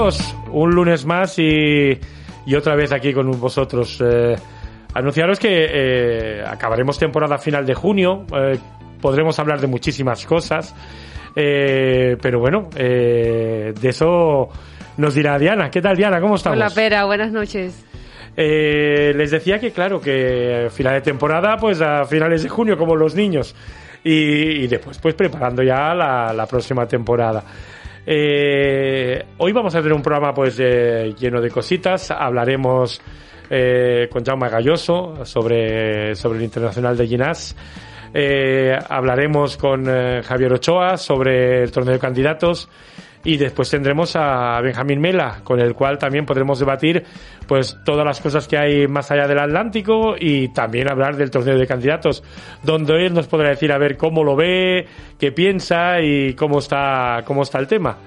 amigos? Un lunes más y, y otra vez aquí con vosotros. Eh, anunciaros que eh, acabaremos temporada final de junio. Eh, podremos hablar de muchísimas cosas. Eh, pero bueno, eh, de eso nos dirá Diana. ¿Qué tal, Diana? ¿Cómo estamos? Hola, Pera, buenas noches. Les decía que, claro, que final de temporada, pues a finales de junio, como los niños. Y, y después, pues preparando ya la, la próxima temporada. Eh, hoy vamos a tener un programa pues eh, lleno de cositas. Hablaremos eh, con Jaume Galloso sobre, sobre el Internacional de Ginás. Eh, hablaremos con eh, Javier Ochoa sobre el torneo de candidatos y después tendremos a Benjamín Mela, con el cual también podremos debatir pues todas las cosas que hay más allá del Atlántico y también hablar del torneo de candidatos, donde él nos podrá decir a ver cómo lo ve, qué piensa y cómo está cómo está el tema.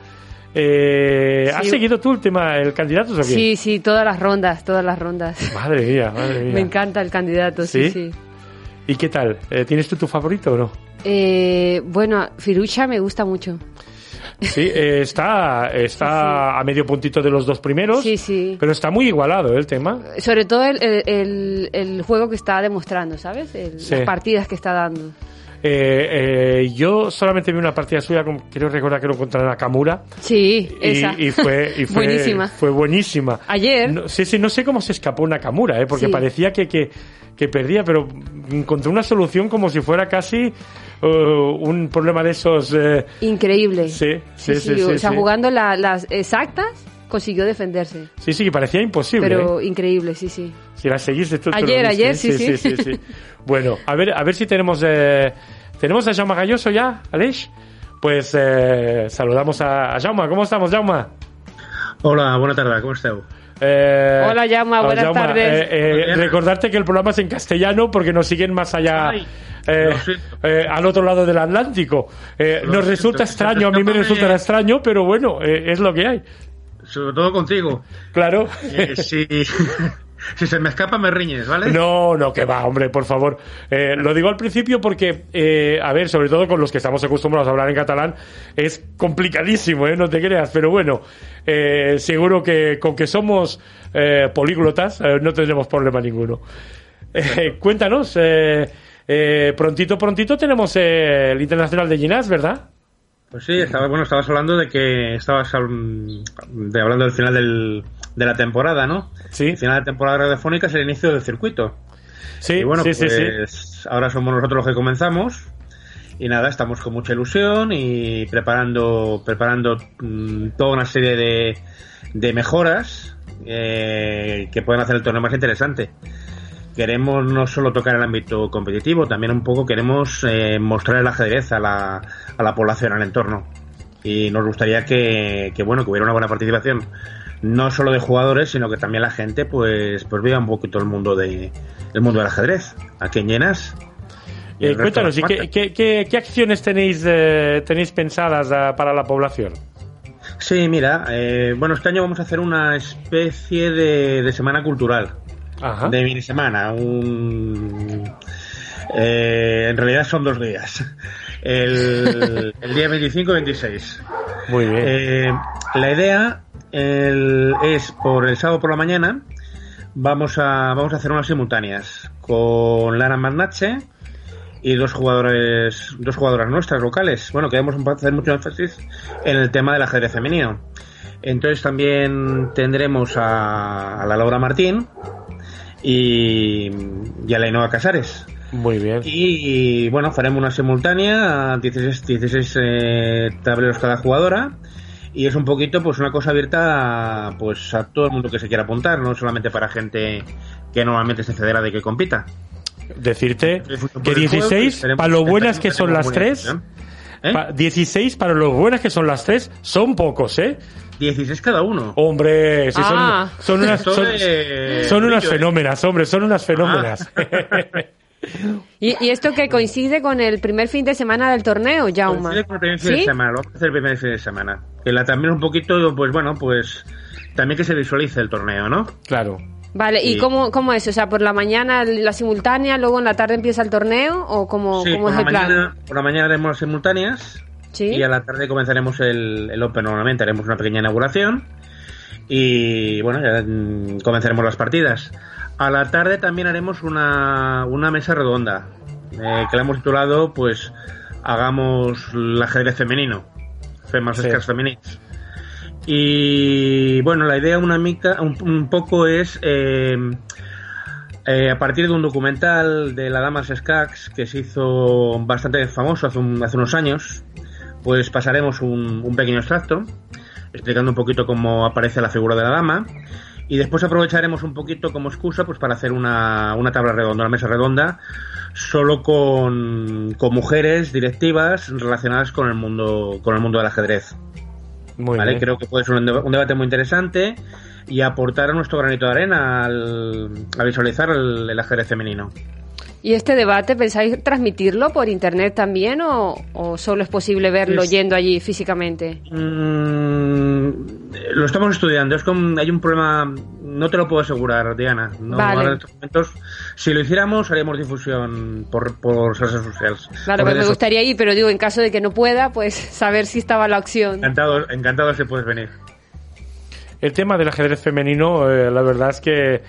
Eh, ¿Has Sí. seguido tú el tema del candidatos o qué? Sí, sí, todas las rondas, todas las rondas. Madre mía, madre mía. Me encanta el candidato, sí, ¿Sí? sí. ¿Y qué tal? Eh, ¿Tienes tú tu favorito o no? Eh, bueno, Firucha me gusta mucho. Sí, eh, está, está a medio puntito de los dos primeros, Sí, sí. pero está muy igualado ¿eh, el tema. Sobre todo el, el, el- juego que está demostrando, ¿sabes? El- Sí. Las partidas que está dando. Eh, eh, yo solamente vi una partida suya, quiero recordar que lo contra Nakamura. Sí, Y, esa. y fue, y fue Buenísima. Fue buenísima. Ayer. No, sí, sí, no sé cómo se escapó Nakamura, ¿eh? porque Sí. parecía que, que, que perdía, pero encontró una solución como si fuera casi eh, un problema de esos. eh, Increíble. sí, sí, sí, sí, O sea, sí. jugando la- las exactas, consiguió defenderse. Sí, sí, que parecía imposible. Pero ¿eh? increíble, sí, sí. Si la seguiste tú. Ayer, ayer, ¿eh? sí, sí, sí. sí, sí. Bueno, a ver, a ver si tenemos. Eh, ¿Tenemos a Jaume Galloso ya, Aleix? Pues eh, saludamos a, a Jaume. ¿Cómo estamos, Jaume? Hola, buena tarde, ¿cómo esteu? Eh, Hola, Jaume, buenas Jaume, tardes. eh, eh, recordarte que el programa es en castellano porque nos siguen más allá, Ay, eh, eh, al otro lado del Atlántico. Eh, nos resulta extraño, a mí me escapa resulta de- extraño, pero bueno, eh, es lo que hay. Sobre todo contigo. Claro. Eh, si, si se me escapa, me riñes, ¿vale? No, no, que va, hombre, por favor. Eh, lo digo al principio porque, eh, a ver, sobre todo con los que estamos acostumbrados a hablar en catalán, es complicadísimo, ¿eh? No te creas, pero bueno, eh, seguro que con que somos eh, políglotas no tendremos problema ninguno. Cuéntanos, eh, eh, prontito, prontito tenemos eh, el Internacional de Ginás, ¿verdad? Pues sí, estaba, bueno, estabas hablando de que estabas de, hablando del final del, de la temporada, ¿no? Sí, El final de temporada radiofónica es el inicio del circuito. sí, y bueno, sí, sí, sí. pues ahora somos nosotros los que comenzamos. Y nada, estamos con mucha ilusión y preparando, preparando mm, toda una serie de, de mejoras eh, que pueden hacer el torneo más interesante. Queremos no solo tocar el ámbito competitivo, también un poco queremos eh, mostrar el ajedrez a la, a la población, al entorno. Y nos gustaría que, que, bueno, que hubiera una buena participación, no solo de jugadores, sino que también la gente, pues, pues vea un poquito el mundo de, el mundo del ajedrez. Aquí en Llenas. Eh, cuéntanos, ¿y qué, qué, qué- qué acciones tenéis, eh, tenéis pensadas ah, para la población? Sí, mira, eh, bueno, este año vamos a hacer una especie de, de semana cultural. Ajá. de mini semana. Un, eh, en realidad son dos días. El, el día 25 y 26. Muy bien. Eh, la idea el- es por el sábado por la mañana. Vamos a, vamos a hacer unas simultáneas con Lara Magnache y dos jugadores, dos jugadoras nuestras locales. Bueno, queremos hacer mucho énfasis en el tema del ajedrez femenino. Entonces también tendremos a, a la Laura Martín y, y a la Ainhoa Casares. Muy bien. Y bueno, faremos una simultánea, 16, 16 eh, tableros cada jugadora. Y es un poquito pues una cosa abierta a, pues a todo el mundo que se quiera apuntar, no solamente para gente que normalmente se cederá de que compita. Decirte que el juego, 16, esperemos para lo buenas que son las tres. ¿Eh? pa- 16 para lo buenas que son las tres, son pocos, ¿eh? 16 cada uno. Hombre, sí, son, Ah. son unas, Esto son, de- son unas ¿eh? fenómenas, hombre, son unas fenómenas. ¿Y, y esto que coincide con el primer fin de semana del torneo, Jaume? Coincide con el primer fin de semana, lo vamos a hacer el primer fin de semana. Que la, también un poquito, pues bueno, pues también que se visualice el torneo, ¿no? claro. Vale, ¿y Sí. cómo, cómo es? O sea, por la mañana la simultánea, luego en la tarde empieza el torneo o cómo, Sí, cómo por es plan? mañana, por la mañana haremos las simultáneas ¿Sí? y a la tarde comenzaremos el, el Open normalmente, haremos una pequeña inauguración Y bueno, ya mm, comenzaremos las partidas. A la tarde también haremos una, una mesa redonda, eh, que la hemos titulado, pues, Hagamos el ajedrez femenino, Femas Sí. femeninos. Y bueno, la idea una mica, un, un poco es eh, eh, a partir de un documental de la Damas Skaggs que se hizo bastante famoso hace, un- hace unos años, pues pasaremos un, un pequeño extracto explicando un poquito cómo aparece la figura de la dama y después aprovecharemos un poquito como excusa pues para hacer una, una tabla redonda, una mesa redonda solo con, con mujeres directivas relacionadas con el mundo con el mundo del ajedrez. Muy ¿vale? bien. Creo que puede ser un, deba- un debate muy interesante y aportar nuestro granito de arena al, a visualizar el, el ajedrez femenino. ¿Y este debate pensáis transmitirlo por internet también o, o solo es posible verlo Es- yendo allí físicamente? Mm, lo estamos estudiando. Es como, hay un problema, no te lo puedo asegurar, Diana. No, Vale. ahora en estos momentos, si lo hiciéramos, haríamos difusión por, por redes sociales. Claro, pues me gustaría ir, pero digo, en caso de que no pueda, pues saber si estaba la opción. Encantado, encantado si puedes venir. El tema del ajedrez femenino, eh, la verdad es que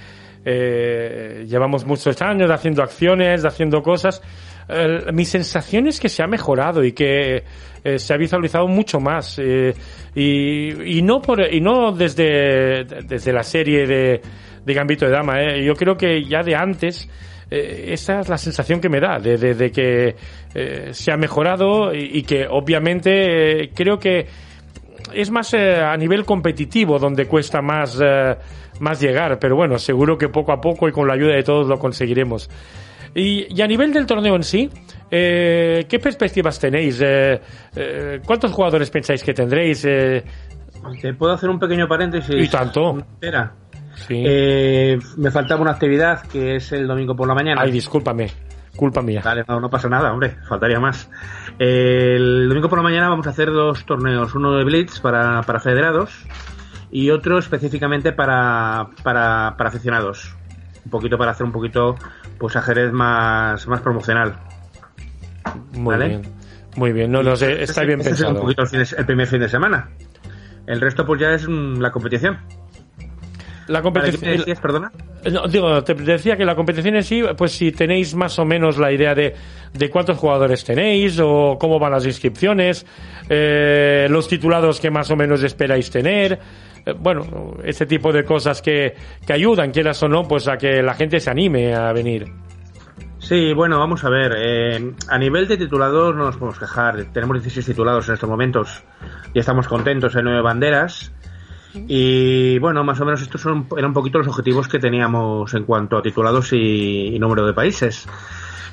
eh, llevamos muchos años haciendo acciones, haciendo cosas. Eh, mi sensación es que se ha mejorado y que eh, se ha visualizado mucho más. eh, y, no por, y no desde, desde la serie de, de Gambito de Dama. eh. Yo creo que ya de antes. esa es la sensación que me da, de, de- de que se ha mejorado y, que obviamente creo que es más eh, a nivel competitivo donde cuesta más, eh, más llegar, pero bueno, seguro que poco a poco y con la ayuda de todos lo conseguiremos. Y, y a nivel del torneo en sí, eh, ¿qué perspectivas tenéis? ¿Cuántos jugadores pensáis que tendréis? ¿Te puedo hacer un pequeño paréntesis? Y tanto. Espera. sí. Me faltaba una actividad que es el domingo por la mañana. Ay, discúlpame, culpa mía. Vale, no, no pasa nada, hombre, faltaría más. El domingo por la mañana vamos a hacer dos torneos, uno de Blitz para, para federados y otro específicamente para, para, para aficionados. Un poquito para hacer un poquito, pues ajedrez más, más promocional. Muy ¿vale? bien, muy bien. No, no sé, está bien este es un pensado. poquito el, fin de- el primer fin de semana. El resto pues ya es la competición. La Vale, ¿qué competición. me decías, perdona? No, digo, te decía que la competición en sí, pues si tenéis más o menos la idea de, de cuántos jugadores tenéis o cómo van las inscripciones, eh, los titulados que más o menos esperáis tener, eh, bueno, ese tipo de cosas que, que ayudan, quieras o no, pues a que la gente se anime a venir. Sí, bueno, vamos a ver. eh, a nivel de titulados no nos podemos quejar. Tenemos 16 titulados en estos momentos y estamos contentos. Hay nueve banderas. Y bueno, más o menos estos son, eran un poquito los objetivos que teníamos en cuanto a titulados y, número de países.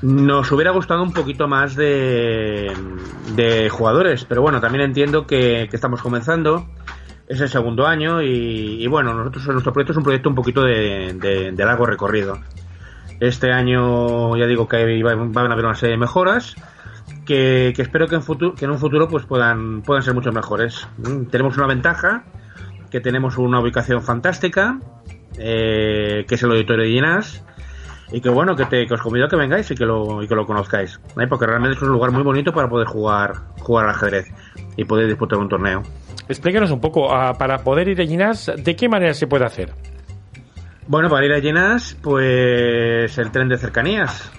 Nos hubiera gustado un poquito más de, jugadores, pero bueno, también entiendo que, estamos comenzando. Es el segundo año y, bueno, nosotros nuestro proyecto es un proyecto un poquito de- largo recorrido. Este año ya digo que va- van a haber una serie de mejoras que, que espero que en, futuro, que en un futuro pues puedan, puedan ser mucho mejores. Mm, Tenemos una ventaja, que tenemos una ubicación fantástica, eh, que es el auditorio de Llenas, y que bueno, que, te, que os convido a que vengáis y que lo, y que lo conozcáis, ¿eh? porque realmente es un lugar muy bonito para poder jugar, jugar al ajedrez y poder disputar un torneo. Explícanos un poco, ah, para poder ir a Ginas, ¿de qué manera se puede hacer? Bueno, para ir a Llenas, pues el tren de cercanías.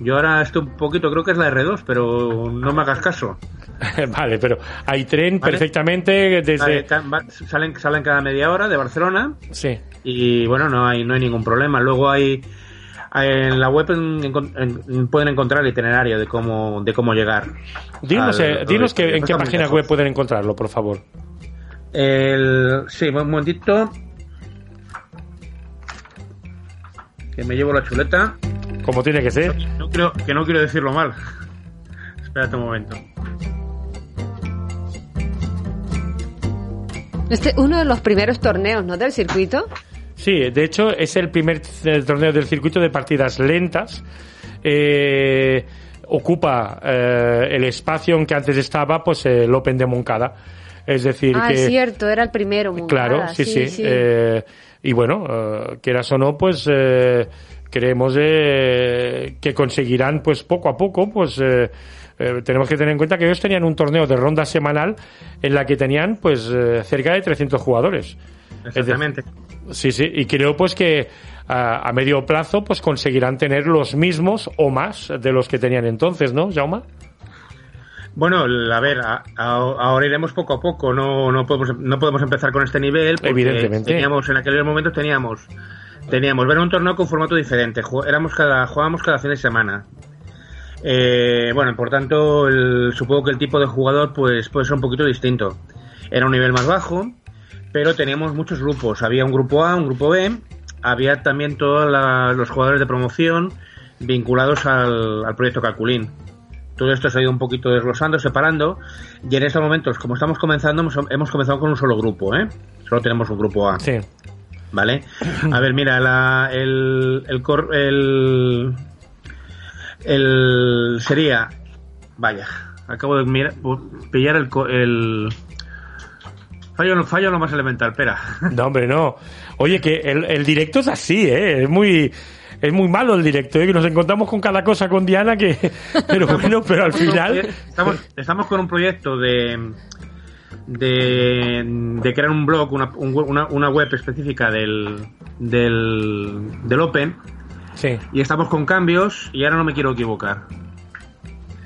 Yo ahora estoy un poquito, creo que es la R2, pero no me hagas caso. vale, pero hay tren Vale. perfectamente desde... Vale, salen, salen cada media hora de Barcelona Sí. y bueno, no hay, no hay ningún problema. Luego hay, en la web en- en- en- pueden encontrar el itinerario de cómo, de cómo llegar. Dinos, al- eh, dinos que, en qué página lejos. web pueden encontrarlo, por favor. El, sí, un momentito. Que me llevo la chuleta. Como tiene que ser. No quiero, que no quiero decirlo mal. Espérate un momento. Este uno de los primeros torneos, ¿no? Del circuito. Sí, de hecho es el primer torneo del circuito de partidas lentas. Eh, ocupa eh, el espacio en que antes estaba pues el Open de Moncada. Es decir, ah, que... es cierto, era el primero. Claro, sí, sí. eh, y bueno, eh, quieras o no, pues eh, creemos eh, que conseguirán, pues poco a poco, pues eh, eh, tenemos que tener en cuenta que ellos tenían un torneo de ronda semanal en la que tenían, pues, cerca de 300 jugadores. Exactamente. Sí, sí, y creo pues que a, a medio plazo pues conseguirán tener los mismos o más de los que tenían entonces, ¿no, Jauma? Bueno, a ver, a- a- ahora iremos poco a poco, no, no, podemos, no podemos empezar con este nivel. Porque Evidentemente. Teníamos, en aquellos momentos teníamos, teníamos ver un torneo con formato diferente, éramos cada, jugábamos cada fin de semana. Eh, bueno, por tanto, el- supongo que el tipo de jugador pues puede ser un poquito distinto. Era un nivel más bajo, pero teníamos muchos grupos. Había un grupo A, un grupo B, había también todos los jugadores de promoción vinculados al, al proyecto Calculín. Todo esto se ha ido un poquito desglosando, separando, y en estos momentos, como estamos comenzando, hemos, comenzado con un solo grupo, ¿eh? Solo tenemos un grupo A. Sí. ¿Vale? A ver, mira, la, el, el, cor- el, el- sería, vaya, acabo de mirar, pillar el, el fallo, fallo lo más elemental, espera. No, hombre, no. Oye, que el, el directo es así, ¿eh? Es muy... Es muy malo el directo, ¿eh? que nos encontramos con cada cosa con Diana que... Pero bueno, pero al final... Estamos, estamos con un proyecto de, de, de crear un blog, una, una, una web específica del, del, del Open, Sí. y estamos con cambios, y ahora no me quiero equivocar.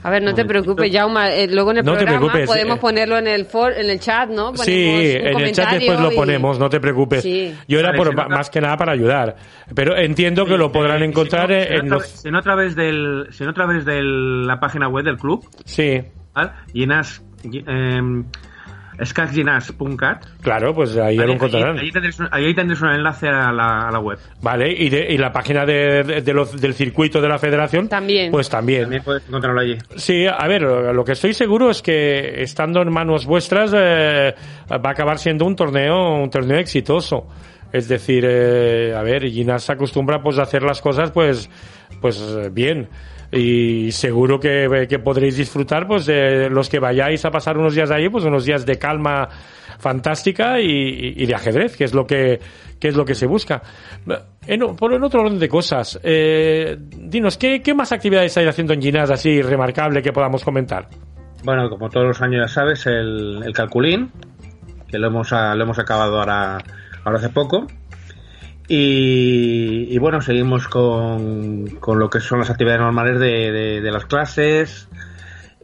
A ver, no te Momentito. preocupes, Jauma. eh, luego en el No programa podemos eh. ponerlo en el for, en el chat, ¿no? Ponemos Sí, un en el chat después lo y- ponemos, no te preocupes. Sí. Yo era por, nota- más que nada para ayudar. Pero entiendo que lo podrán Eh, encontrar si no, en si no a los... través- si no a través del si no a través de la página web del club Sí, ¿vale? Eh, skagginas.cat claro, pues ahí lo encontrarán. Ahí, ahí tendréis, un- ahí tendréis un enlace a la, a la web Vale, y, de- y la página de, de- de los- del circuito de la federación, También. pues también. también podéis encontrarlo allí Sí, a ver, lo que estoy seguro es que estando en manos vuestras eh, va a acabar siendo un torneo, un torneo exitoso. Es decir, eh, a ver, Ginas se acostumbra pues a hacer las cosas pues, pues eh, bien. Y seguro que, podréis disfrutar pues de los que vayáis a pasar unos días allí, pues unos días de calma fantástica y, de ajedrez, que es lo que, que es lo que se busca. En, por en otro orden de cosas, eh, dinos, ¿qué, ¿qué más actividades estáis haciendo en Ginás así remarcable que podamos comentar? bueno como todos los años ya sabes el, el calculín que lo hemos lo hemos acabado ahora hace poco y, y bueno seguimos con, con lo que son las actividades normales de, de- de las clases.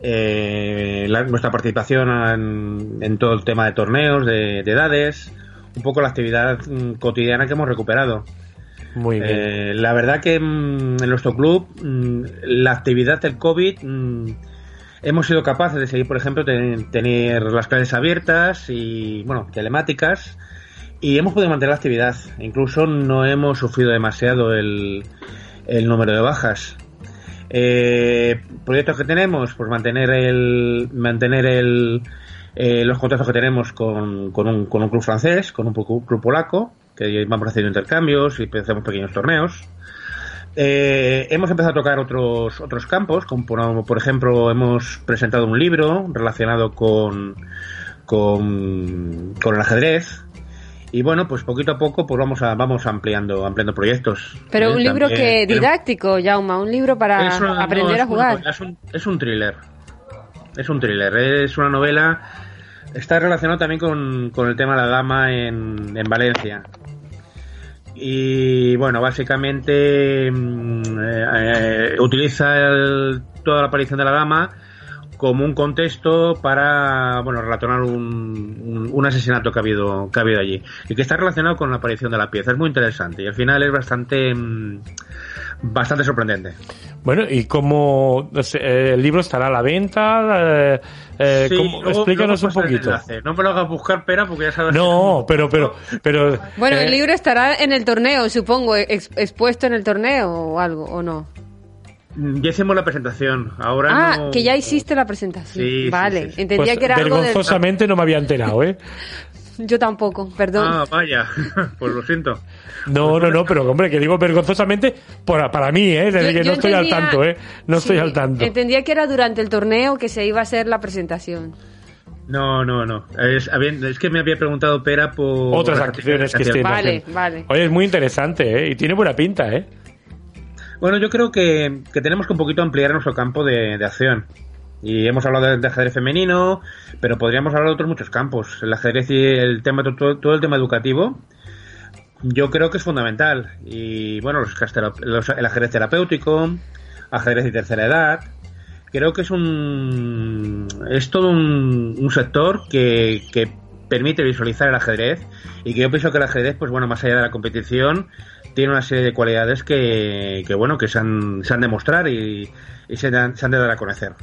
Eh, la- nuestra participación en, en todo el tema de torneos de, de edades un poco la actividad mm, cotidiana que hemos recuperado. Muy bien. Eh, la verdad que mm, en nuestro club mm, la actividad del COVID hemos sido capaces de seguir, por ejemplo, ten- tener las clases abiertas y, bueno, telemáticas y hemos podido mantener la actividad. Incluso no hemos sufrido demasiado el, el número de bajas. Eh, proyectos que tenemos, pues mantener el mantener el, eh, los contactos que tenemos con, con, un, con un club francés, con un club polaco, que vamos haciendo intercambios y hacemos pequeños torneos. Eh, hemos empezado a tocar otros otros campos, como por, por ejemplo hemos presentado un libro relacionado con, con, con el ajedrez. Y bueno, pues poquito a poco pues vamos a, vamos ampliando, ampliando proyectos. Pero un libro también que didáctico, Jauma, un libro para es una- aprender no, a jugar. Una- es un, es un thriller. Es un thriller. Es una novela. Está relacionado también con, con el tema de la dama en, en Valencia. Y bueno, básicamente mm, eh, eh, utiliza el- toda la aparición de la dama como un contexto para bueno relacionar un, un, un asesinato que ha habido que ha habido allí y que está relacionado con la aparición de la pieza es muy interesante y al final es bastante mm, bastante sorprendente Bueno, ¿y cómo eh, el libro estará a la venta? Eh, eh, Sí, ¿cómo- luego- explícanos luego un poquito. No me lo hagas buscar, pera, porque ya sabes. No, pero, pero, pero. Bueno, eh, el libro estará en el torneo, supongo, ex- expuesto en el torneo o algo, ¿o no? Mm, Ya hicimos la presentación. Ahora Ah, no- que ya hiciste la presentación. Sí, sí, vale, sí, sí. entendía pues, que era algo del... vergonzosamente no me había enterado, ¿eh? Yo tampoco, perdón. Ah, vaya. pues lo siento. No, no, no, pero hombre, que digo vergonzosamente para, para mí, ¿eh? Desde Yo- que yo no estoy al entendía- tanto, ¿eh? No estoy al tanto. Entendía que era durante el torneo que se iba a hacer la presentación. No, no, no. Es, había- es que me había preguntado Pera por. Otras acciones que estén Vale, haciendo. vale. Oye, es muy interesante, ¿eh? Y tiene buena pinta, ¿eh? Bueno, yo creo que, tenemos que un poquito ampliar nuestro campo de, de acción. Y hemos hablado de, ajedrez femenino, pero podríamos hablar de otros muchos campos. El ajedrez y el tema, todo, todo el tema educativo, yo creo que es fundamental. Y bueno, los, el ajedrez terapéutico, ajedrez de tercera edad, creo que es un es todo un, sector que, que, permite visualizar el ajedrez y que yo pienso que el ajedrez pues bueno más allá de la competición tiene una serie de cualidades que, que bueno que se han, se han de mostrar y, se, han, se, han, de dar a conocer.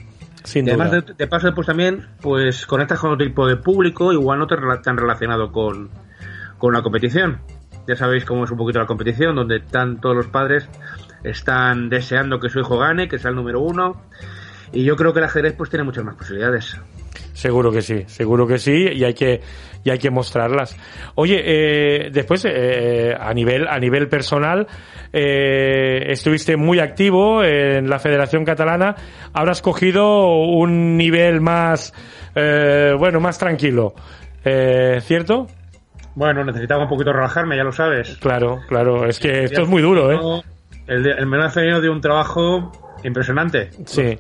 Además de, paso después también pues conectas con otro tipo de público igual no te tan relacionado con, con la competición. Ya sabéis cómo es un poquito la competición donde están todos los padres están deseando que su hijo gane que sea el número uno. Y yo creo que el ajedrez pues tiene muchas más posibilidades. Seguro que sí, seguro que sí, y hay que, y hay que mostrarlas. Oye, eh, después, eh, a nivel, a nivel personal, eh, estuviste muy activo en la Federación Catalana, ahora has cogido un nivel más, eh, bueno, más tranquilo, eh, ¿cierto? Bueno, necesitaba un poquito relajarme, ya lo sabes. Claro, claro, es que esto es muy duro, ¿eh? El, el menor femenino de un trabajo impresionante. Sí.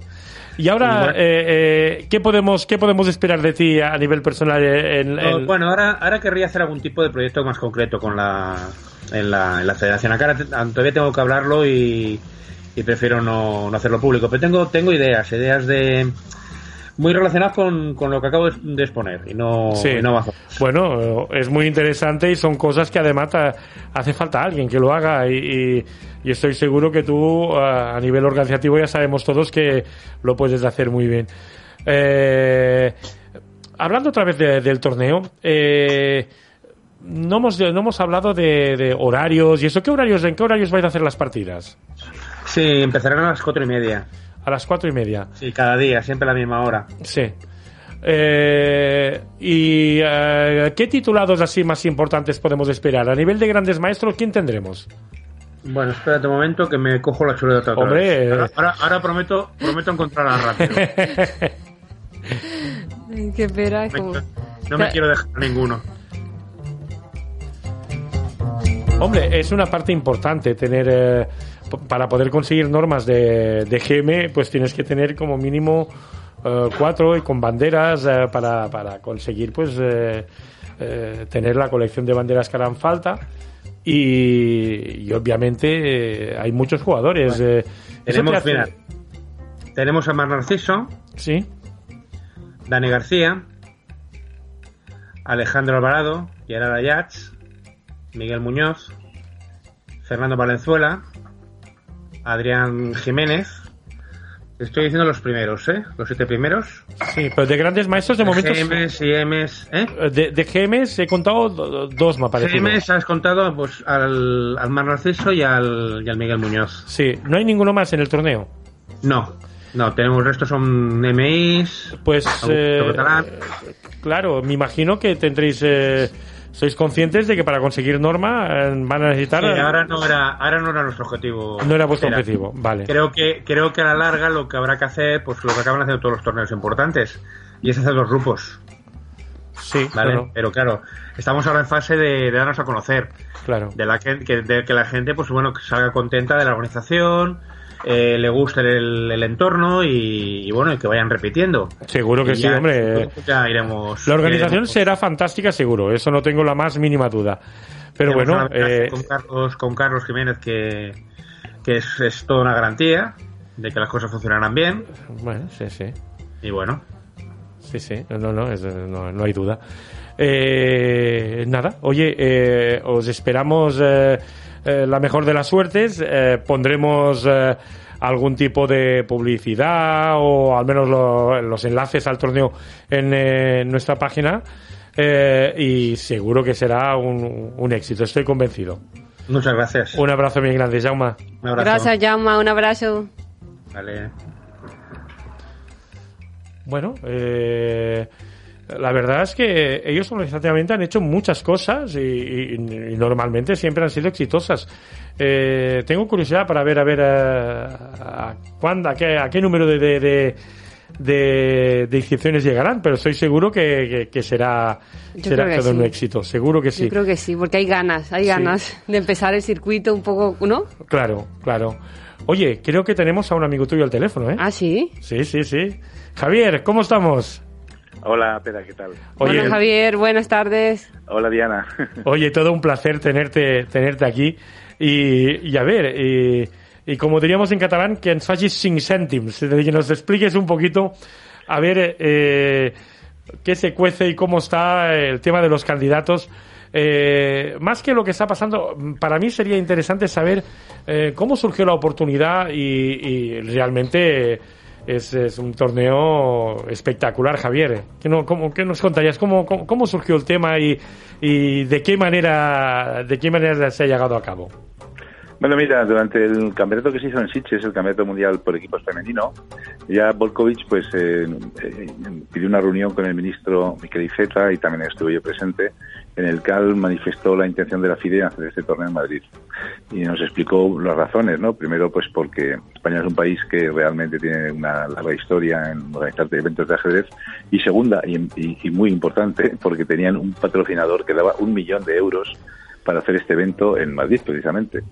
Y ahora, eh, eh, ¿qué, podemos, ¿qué podemos esperar de ti a nivel personal? En, Bueno, ahora, ahora querría hacer algún tipo de proyecto más concreto con la, en, la, en la federación. Acá todavía tengo que hablarlo y, y prefiero no, no hacerlo público. Pero tengo, tengo ideas, ideas de muy relacionadas con, con, lo que acabo de exponer y no, Bueno, es muy interesante y son cosas que además hace falta alguien que lo haga y, y, estoy seguro que tú a nivel organizativo ya sabemos todos que lo puedes hacer muy bien. Eh, hablando otra vez del torneo, eh, no hemos, no hemos hablado de, de, horarios y eso. ¿Qué horarios, ¿En qué horarios vais a hacer las partidas? Sí, empezarán a las cuatro y media a las cuatro y media. Sí, cada día, siempre a la misma hora. Sí. Eh, ¿Y eh, qué titulados así más importantes podemos esperar? A nivel de grandes maestros, ¿quién tendremos? Bueno, espérate un momento que me cojo la chuleta otra Hombre, vez. Ahora, ahora, prometo, prometo encontrarla rápido. qué pena. No me quiero dejar ninguno. Hombre, es una parte importante tener... Eh, para poder conseguir normas de, de GM, pues tienes que tener como mínimo uh, cuatro y con banderas uh, para, para, conseguir pues uh, tener la colección de banderas que harán falta. Y, y obviamente hay muchos jugadores. Bueno, tenemos, mira, tenemos a Mar Narciso. Sí. Dani García. Alejandro Alvarado. Gerard Ayats. Miguel Muñoz. Fernando Valenzuela. Adrián Jiménez. Estoy diciendo los primeros, ¿eh? Los siete primeros. Sí, pero de grandes maestros de, momento. GMs y Ms, ¿eh? De, de GMs he contado dos, me parece. GMs has contado pues, al, al Mar Narciso y al, y al Miguel Muñoz. Sí, ¿no hay ninguno más en el torneo? No, no, tenemos el resto son MIs. Pues. Eh, claro, me imagino que tendréis. Eh, sois conscientes de que para conseguir norma eh, van a necesitar. Sí, ahora no era, ahora no era nuestro objetivo. No era vuestro objetivo, vale. Creo que, creo que a la larga lo que habrá que hacer, pues lo que acaban haciendo todos los torneos importantes, y es hacer los grupos. Sí, ¿vale? Claro. Pero claro, estamos ahora en fase de, de darnos a conocer. Claro. De la que, de que la gente, pues bueno, salga contenta de la organización, eh, le guste el, el entorno y, y, bueno, y que vayan repitiendo. Seguro que y sí, ya, hombre. Ya iremos. La organización iremos. será fantástica, seguro. Eso no tengo la más mínima duda. Pero bueno, eh, con Carlos, con Carlos Jiménez que, que es, es toda una garantía de que las cosas funcionarán bien. bueno, sí, sí. Y bueno, Sí, sí, no, no, es- no, no hay duda. Eh, nada, oye, eh, os esperamos eh, la mejor de las suertes. eh, pondremos eh, algún tipo de publicidad o al menos lo- los enlaces al torneo en eh, nuestra página. eh, y seguro que será un, un éxito, estoy convencido. muchas gracias. Un abrazo bien grande, Jauma. Un abrazo. Gracias, Jaume. Un abrazo. Vale. Bueno, eh, la verdad es que ellos organizativamente han hecho muchas cosas y, y- y normalmente siempre han sido exitosas. Eh, tengo curiosidad para ver a ver a, a cuándo, a qué, a qué número de, de, de, inscripciones llegarán, pero estoy seguro que, que- que será, Yo será que todo un éxito. Seguro que sí. Yo creo que sí, porque hay ganas, hay Sí. ganas de empezar el circuito un poco, ¿no? Claro, claro. Oye, creo que tenemos a un amigo tuyo al teléfono, ¿eh? Ah, sí. Sí, sí, sí. Javier, ¿cómo estamos? Hola, Pera, ¿qué tal? Oye, Hola, Javier, buenas tardes. Hola, Diana. Oye, todo un placer tenerte, tenerte aquí. Y, y a ver, y, y como diríamos en catalán, que ens facis cinc cèntims, es decir, que nos expliques un poquito, a ver, eh, qué se cuece y cómo está el tema de los candidatos. Eh, más que lo que está pasando, para mí sería interesante saber eh, cómo surgió la oportunidad y, y realmente es, es, un torneo espectacular, Javier. ¿Qué, no, cómo, qué nos contarías? ¿Cómo, cómo, surgió el tema y, y, de qué manera de qué manera se ha llegado a cabo? Bueno, mira, durante el campeonato que se hizo en Sitges, el campeonato mundial por equipos femenino, ya Volkovich pues eh, eh, pidió una reunión con el ministro Miquel Iceta y también estuve yo presente, en el cual manifestó la intención de la FIDE en hacer este torneo en Madrid. Y nos explicó las razones, ¿no? Primero, pues porque España es un país que realmente tiene una larga historia en organizar eventos de ajedrez. Y segunda, y, y, y muy importante, porque tenían un patrocinador que daba un millón de euros para hacer este evento en Madrid, precisamente.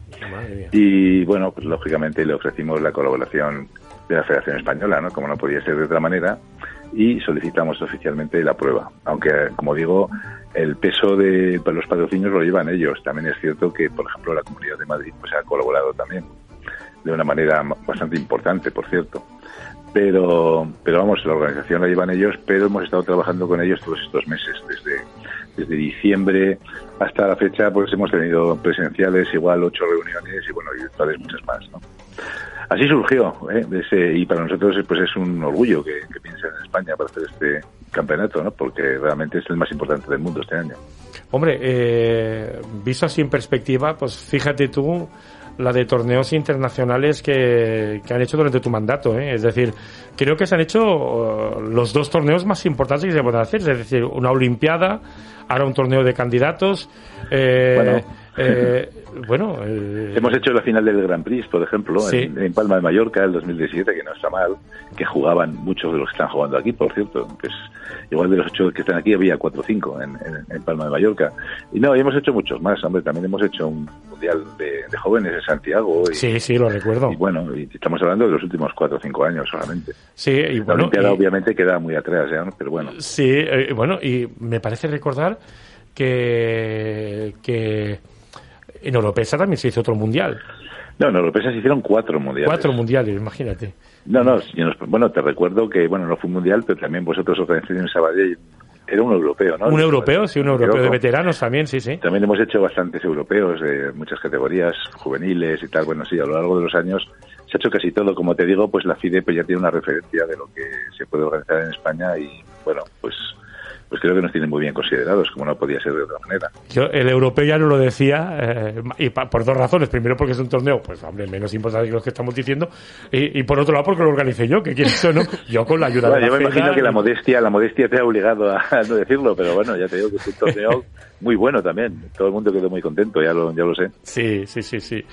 Y bueno, pues lógicamente le ofrecimos la colaboración de la Federación Española, ¿no? Como no podía ser de otra manera, y solicitamos oficialmente la prueba. Aunque, como digo, el peso de los patrocinios lo llevan ellos. También es cierto que, por ejemplo, la Comunidad de Madrid pues ha colaborado también de una manera bastante importante, por cierto. Pero, pero vamos, la organización la llevan ellos, pero hemos estado trabajando con ellos todos estos meses, desde, desde diciembre hasta la fecha, pues hemos tenido presenciales igual ocho reuniones y bueno, virtuales muchas más, ¿no? Así surgió, ¿eh? Ese, y para nosotros pues es un orgullo que, que piensen en España para hacer este campeonato, ¿no? Porque realmente es el más importante del mundo este año. Hombre, eh, visto así en perspectiva, pues fíjate tú la de torneos internacionales que, que han hecho durante tu mandato. ¿eh? Es decir, creo que se han hecho uh, los dos torneos más importantes que se pueden hacer. Es decir, una Olimpiada, ahora un torneo de candidatos. Eh, bueno, eh, bueno eh, hemos hecho la final del Grand Prix, por ejemplo, Sí. en, en Palma de Mallorca, el 2017, que no está mal, que jugaban muchos de los que están jugando aquí, por cierto. Que es, igual de los ocho que están aquí había cuatro o cinco en, en, en Palma de Mallorca. Y no, y hemos hecho muchos más, hombre. También hemos hecho un mundial de, de jóvenes en Santiago. Y, sí, sí, lo recuerdo. y bueno, y estamos hablando de los últimos cuatro o cinco años solamente. Sí, y La bueno, Olimpiada y- obviamente queda muy atrás ¿no? Pero bueno. Sí, eh, bueno, y me parece recordar que, que en Oropesa también se hizo otro mundial. No, en Europea se hicieron cuatro mundiales. Cuatro mundiales, imagínate. No, no, bueno, te recuerdo que, bueno, no fue un mundial, pero también vosotros organizasteis en Sabadell. Era un europeo, ¿no? un europeo, sí, un europeo de veteranos también, sí, sí. También hemos hecho bastantes europeos de muchas categorías, juveniles y tal. Bueno, sí, a lo largo de los años se ha hecho casi todo. Como te digo, pues la FIDE pues ya tiene una referencia de lo que se puede organizar en España y, bueno, pues pues creo que nos tienen muy bien considerados, como no podía ser de otra manera. Yo, el europeo ya no lo decía, eh, y pa- por dos razones. Primero, porque es un torneo, pues, hombre, menos importante que los que estamos diciendo. Y, y por otro lado, porque lo organicé yo, que quieres o no, yo con la ayuda Bueno, de yo la me imagino que la modestia, la modestia te ha obligado a, a no decirlo, pero bueno, ya te digo que es un torneo muy bueno también. Todo el mundo quedó muy contento, ya lo, ya lo sé. Sí, sí, sí, sí.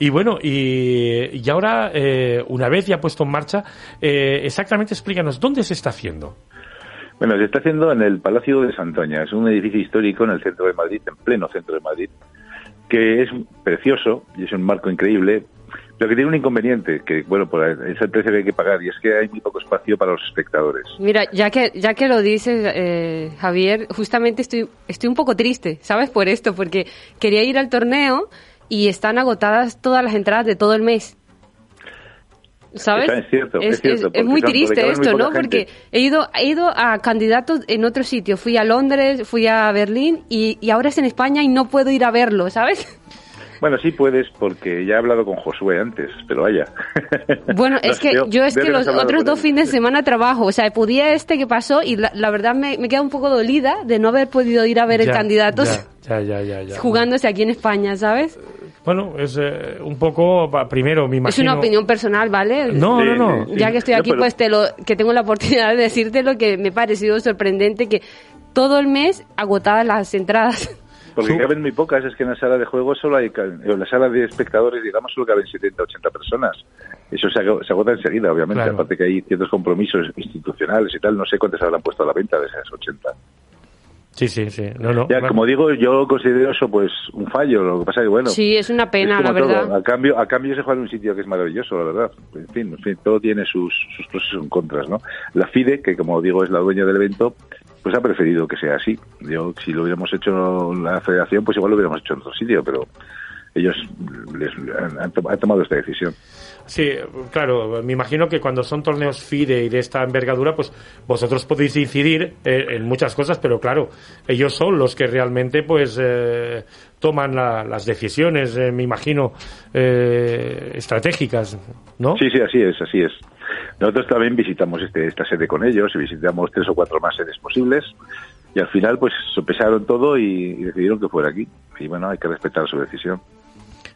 Y bueno, y, y ahora, eh, una vez ya puesto en marcha, eh, exactamente explícanos, ¿dónde se está haciendo? Bueno, se está haciendo en el Palacio de Santoña. Es un edificio histórico en el centro de Madrid, en pleno centro de Madrid, que es precioso y es un marco increíble, pero que tiene un inconveniente, que bueno, pues es el precio que hay que pagar, y es que hay muy poco espacio para los espectadores. Mira, ya que, ya que lo dices, eh, Javier, justamente estoy, estoy un poco triste, ¿sabes? Por esto, porque quería ir al torneo y están agotadas todas las entradas de todo el mes. ¿Sabes? Es cierto, es es, cierto, es porque muy triste esto, ¿no? Porque he ido, he ido a candidatos en otro sitio. Fui a Londres, fui a Berlín y, y ahora es en España y no puedo ir a verlo, ¿sabes? Bueno, sí puedes, porque ya he hablado con Josué antes, pero vaya. Bueno, No es que yo es que los otros dos fines de semana trabajo. O sea, podía este que pasó y la, la verdad me, me queda un poco dolida de no haber podido ir a ver el Ya, candidato Ya, ya, ya, ya. jugándose aquí en España, ¿sabes? Bueno, es eh, un poco, primero, me Es imagino... una opinión personal, ¿vale? No, Sí, no, no. sí, sí. Ya que estoy No, aquí, pero- pues te lo, que tengo la oportunidad de decirte lo que me ha parecido sorprendente que todo el mes agotadas las entradas. Porque caben muy pocas, es que en la sala de juego solo hay, en la sala de espectadores, digamos, solo caben 70, 80 personas. Eso se, se agota enseguida, obviamente, Claro. aparte que hay ciertos compromisos institucionales y tal, no sé cuántas habrán puesto a la venta de esas 80. Sí, sí, sí. No, no. Ya, como digo, yo considero eso pues un fallo. Lo que pasa es que, bueno. Sí, es una pena, es la verdad. todo. A cambio, a cambio se juega en un sitio que es maravilloso, la verdad. En fin, en fin todo tiene sus, sus pros y sus contras, ¿no? La FIDE, que como digo es la dueña del evento, pues ha preferido que sea así. Yo, si lo hubiéramos hecho en la federación, pues igual lo hubiéramos hecho en otro sitio, pero ellos les, han, han tomado esta decisión. Sí, claro, me imagino que cuando son torneos FIDE y de esta envergadura, pues vosotros podéis incidir eh, en muchas cosas, pero claro, ellos son los que realmente pues eh, toman la- las decisiones, eh, me imagino, eh, estratégicas, ¿no? Sí, sí, así es, así es. Nosotros también visitamos este, esta sede con ellos y visitamos tres o cuatro más sedes posibles y al final pues sopesaron todo y, y decidieron que fuera aquí. Y bueno, hay que respetar su decisión.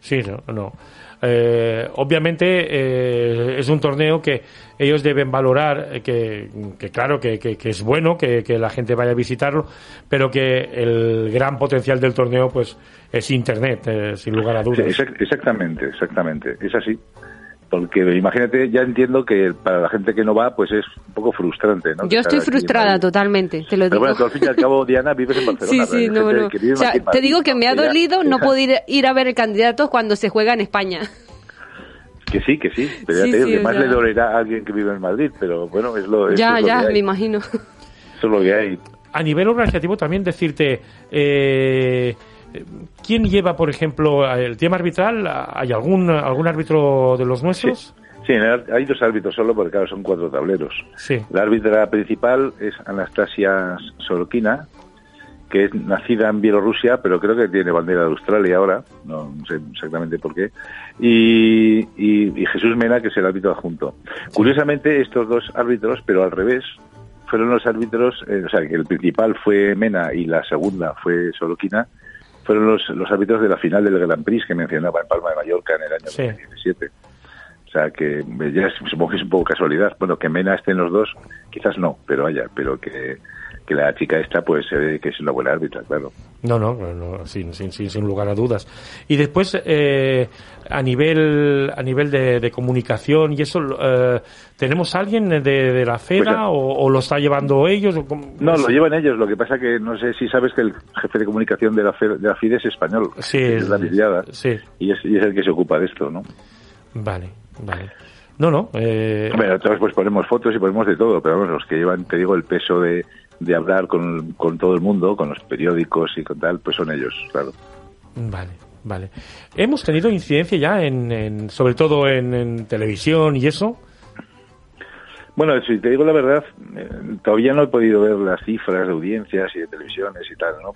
Sí, no, no. Eh, obviamente eh, es un torneo que ellos deben valorar, eh, que, que claro, que, que- que es bueno que, la gente vaya a visitarlo, pero que el gran potencial del torneo pues es Internet, eh, sin lugar a Sí, dudas. exact- exactamente, exactamente. Es así. Porque imagínate, ya entiendo que para la gente que no va, pues es un poco frustrante, ¿no? Yo estoy frustrada totalmente, te lo Pero digo. bueno, tú al fin y al cabo, Diana, vives en Barcelona. Sí, sí, pero no, no. que vive O sea, te Madrid, digo que me ha dolido no poder ir, a ver el candidato cuando se juega en España. Que sí, que sí. Pero ya Sí, te digo sí, que más le dolerá a alguien que vive en Madrid, pero bueno, es lo, ya, es lo ya, que hay. me imagino. Eso es lo que hay. A nivel organizativo también decirte, eh, ¿quién lleva, por ejemplo, el tema arbitral? ¿Hay algún, algún árbitro de los Sí, nuestros? sí, el- hay dos árbitros solo, porque claro, son cuatro tableros. Sí. La árbitra principal es Anastasia Sorokina, que es nacida en Bielorrusia, pero creo que tiene bandera de Australia ahora, no, sé exactamente por qué, y, y- y Jesús Mena, que es el árbitro adjunto. Curiosamente, estos dos árbitros, pero al revés, fueron los árbitros, eh, o sea, que el principal fue Mena y la segunda fue Sorokina, fueron los, los árbitros de la final del Grand Prix que mencionaba en Palma de Mallorca en el año Sí. 2017. O sea, que ya supongo que es un poco casualidad. Bueno, que Mena esté en los dos, quizás no, pero vaya, pero que, que la chica esta, pues se ve que es una buena árbitra, claro. No, no, no, sin, sin, sin, sin lugar a dudas. Y después, eh, a nivel a nivel de, de comunicación y eso, eh, ¿tenemos alguien de, de la FEDA Pues, o, o lo está llevando ellos? o? No, lo llevan ellos. Lo que pasa que no sé si sabes que el jefe de comunicación de la, FE- de la FIDE es español. Sí, es la Villada. sí. Y es, y es el que se ocupa de esto, ¿no? Vale, vale. No, no. Eh, Bueno, entonces pues ponemos fotos y ponemos de todo, pero vamos, los que llevan, te digo, el peso de, de hablar con, con todo el mundo, con los periódicos y con tal, pues son ellos, claro. Vale, vale. Hemos tenido incidencia ya en, sobre todo en televisión y eso. Bueno, si te digo la verdad, eh, todavía no he podido ver las cifras de audiencias y de televisiones y tal, ¿no?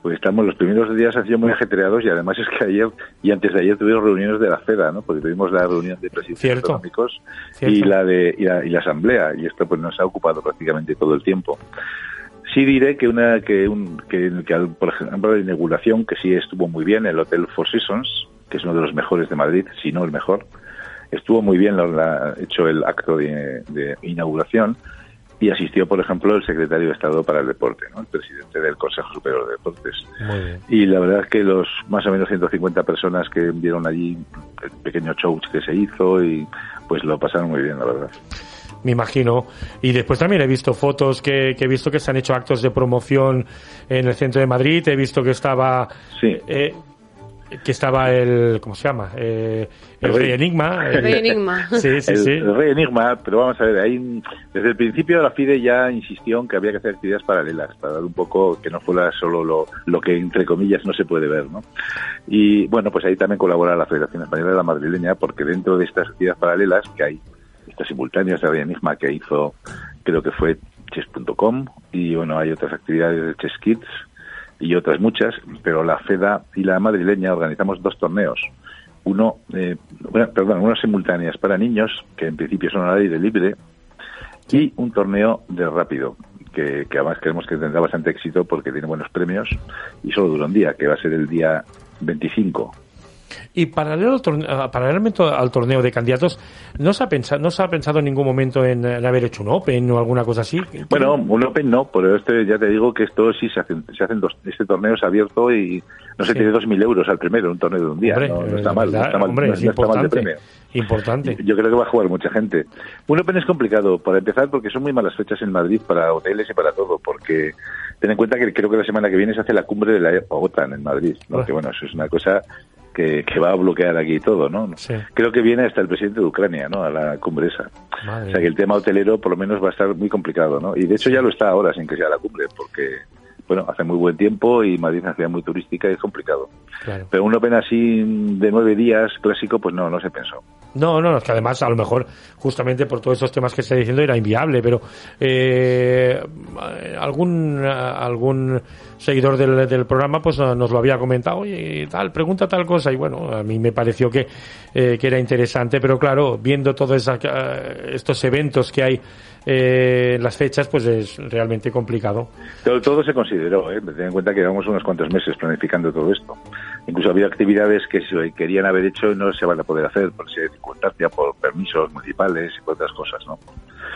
Pues estamos, los primeros días han sido muy ajetreados y además es que ayer y antes de ayer tuvimos reuniones de la FEDA, ¿no? Porque tuvimos la reunión de presidentes Cierto. económicos Cierto. y la de y la, y la asamblea y esto pues nos ha ocupado prácticamente todo el tiempo. Sí diré que una que un que, que al- por ejemplo la inauguración que sí estuvo muy bien el Hotel Four Seasons, que es uno de los mejores de Madrid, si no el mejor, estuvo muy bien la- la- hecho el acto de, de inauguración y asistió, por ejemplo, el secretario de Estado para el Deporte, ¿no? el presidente del Consejo Superior de Deportes. Muy bien. Y la verdad es que los más o menos 150 personas que vieron allí el pequeño show que se hizo y pues lo pasaron muy bien, la verdad. Me imagino. Y después también he visto fotos que, que he visto que se han hecho actos de promoción en el centro de Madrid. He visto que estaba. Sí. eh, que estaba el. ¿Cómo se llama? Eh, el El Rey Rey. Enigma. El Rey Enigma. Sí, sí, el, sí. el Rey Enigma, pero vamos a ver, ahí desde el principio la FIDE ya insistió en que había que hacer actividades paralelas, para dar un poco que no fuera solo lo, lo que entre comillas no se puede ver, ¿no? Y bueno, pues ahí también colabora la Federación Española de la Madrileña, porque dentro de estas actividades paralelas que hay, estas simultáneas de Rey Enigma que hizo, creo que fue chess.com, y bueno, hay otras actividades de Chess Kids y otras muchas, pero la FEDA y la madrileña organizamos dos torneos. Uno, eh, perdón, unas simultáneas para niños, que en principio son al aire libre, y un torneo de rápido, que, que además creemos que tendrá bastante éxito porque tiene buenos premios y solo dura un día, que va a ser el día 25. Y paralelo al ah, paralelamente al torneo de candidatos, ¿no se ha pensado, no se ha pensado en ningún momento en, en haber hecho un Open o alguna cosa así? Bueno, un Open no, pero este ya te digo que esto sí se hacen, se hacen dos, este torneo es abierto y no se Sí. tiene 2.000 euros al primero, un torneo de un día, Hombre, no, no está mal, no está mal, Hombre, no- es está mal de premio. Importante. Yo creo que va a jugar mucha gente. Un Open es complicado, para empezar, porque son muy malas fechas en Madrid para hoteles y para todo, porque ten en cuenta que creo que la semana que viene se hace la cumbre de la OTAN en Madrid, ¿no? que bueno, eso es una cosa que, que, va a bloquear aquí todo, ¿no? Sí. Creo que viene hasta el presidente de Ucrania, ¿no? A la cumbre esa. Madre O sea que el tema hotelero por lo menos va a estar muy complicado, ¿no? Y de hecho ya lo está ahora sin que sea la cumbre, porque, bueno, hace muy buen tiempo y Madrid es una ciudad muy turística y es complicado. Claro. Pero un Open así de nueve días clásico, pues no, no se pensó. No, no, es que además a lo mejor justamente por todos esos temas que está diciendo era inviable, pero eh, algún algún seguidor del, del, programa pues nos lo había comentado, oye, tal, pregunta tal cosa y bueno, a mí me pareció que, eh, que era interesante, pero claro, viendo todos esa, estos eventos que hay eh, las fechas, pues es realmente complicado. Todo, todo se consideró, ¿eh? ten en cuenta que llevamos unos cuantos meses planificando todo esto. Incluso había actividades que se querían haber hecho y no se van a poder hacer por circunstancia, por permisos municipales y por otras cosas, ¿no?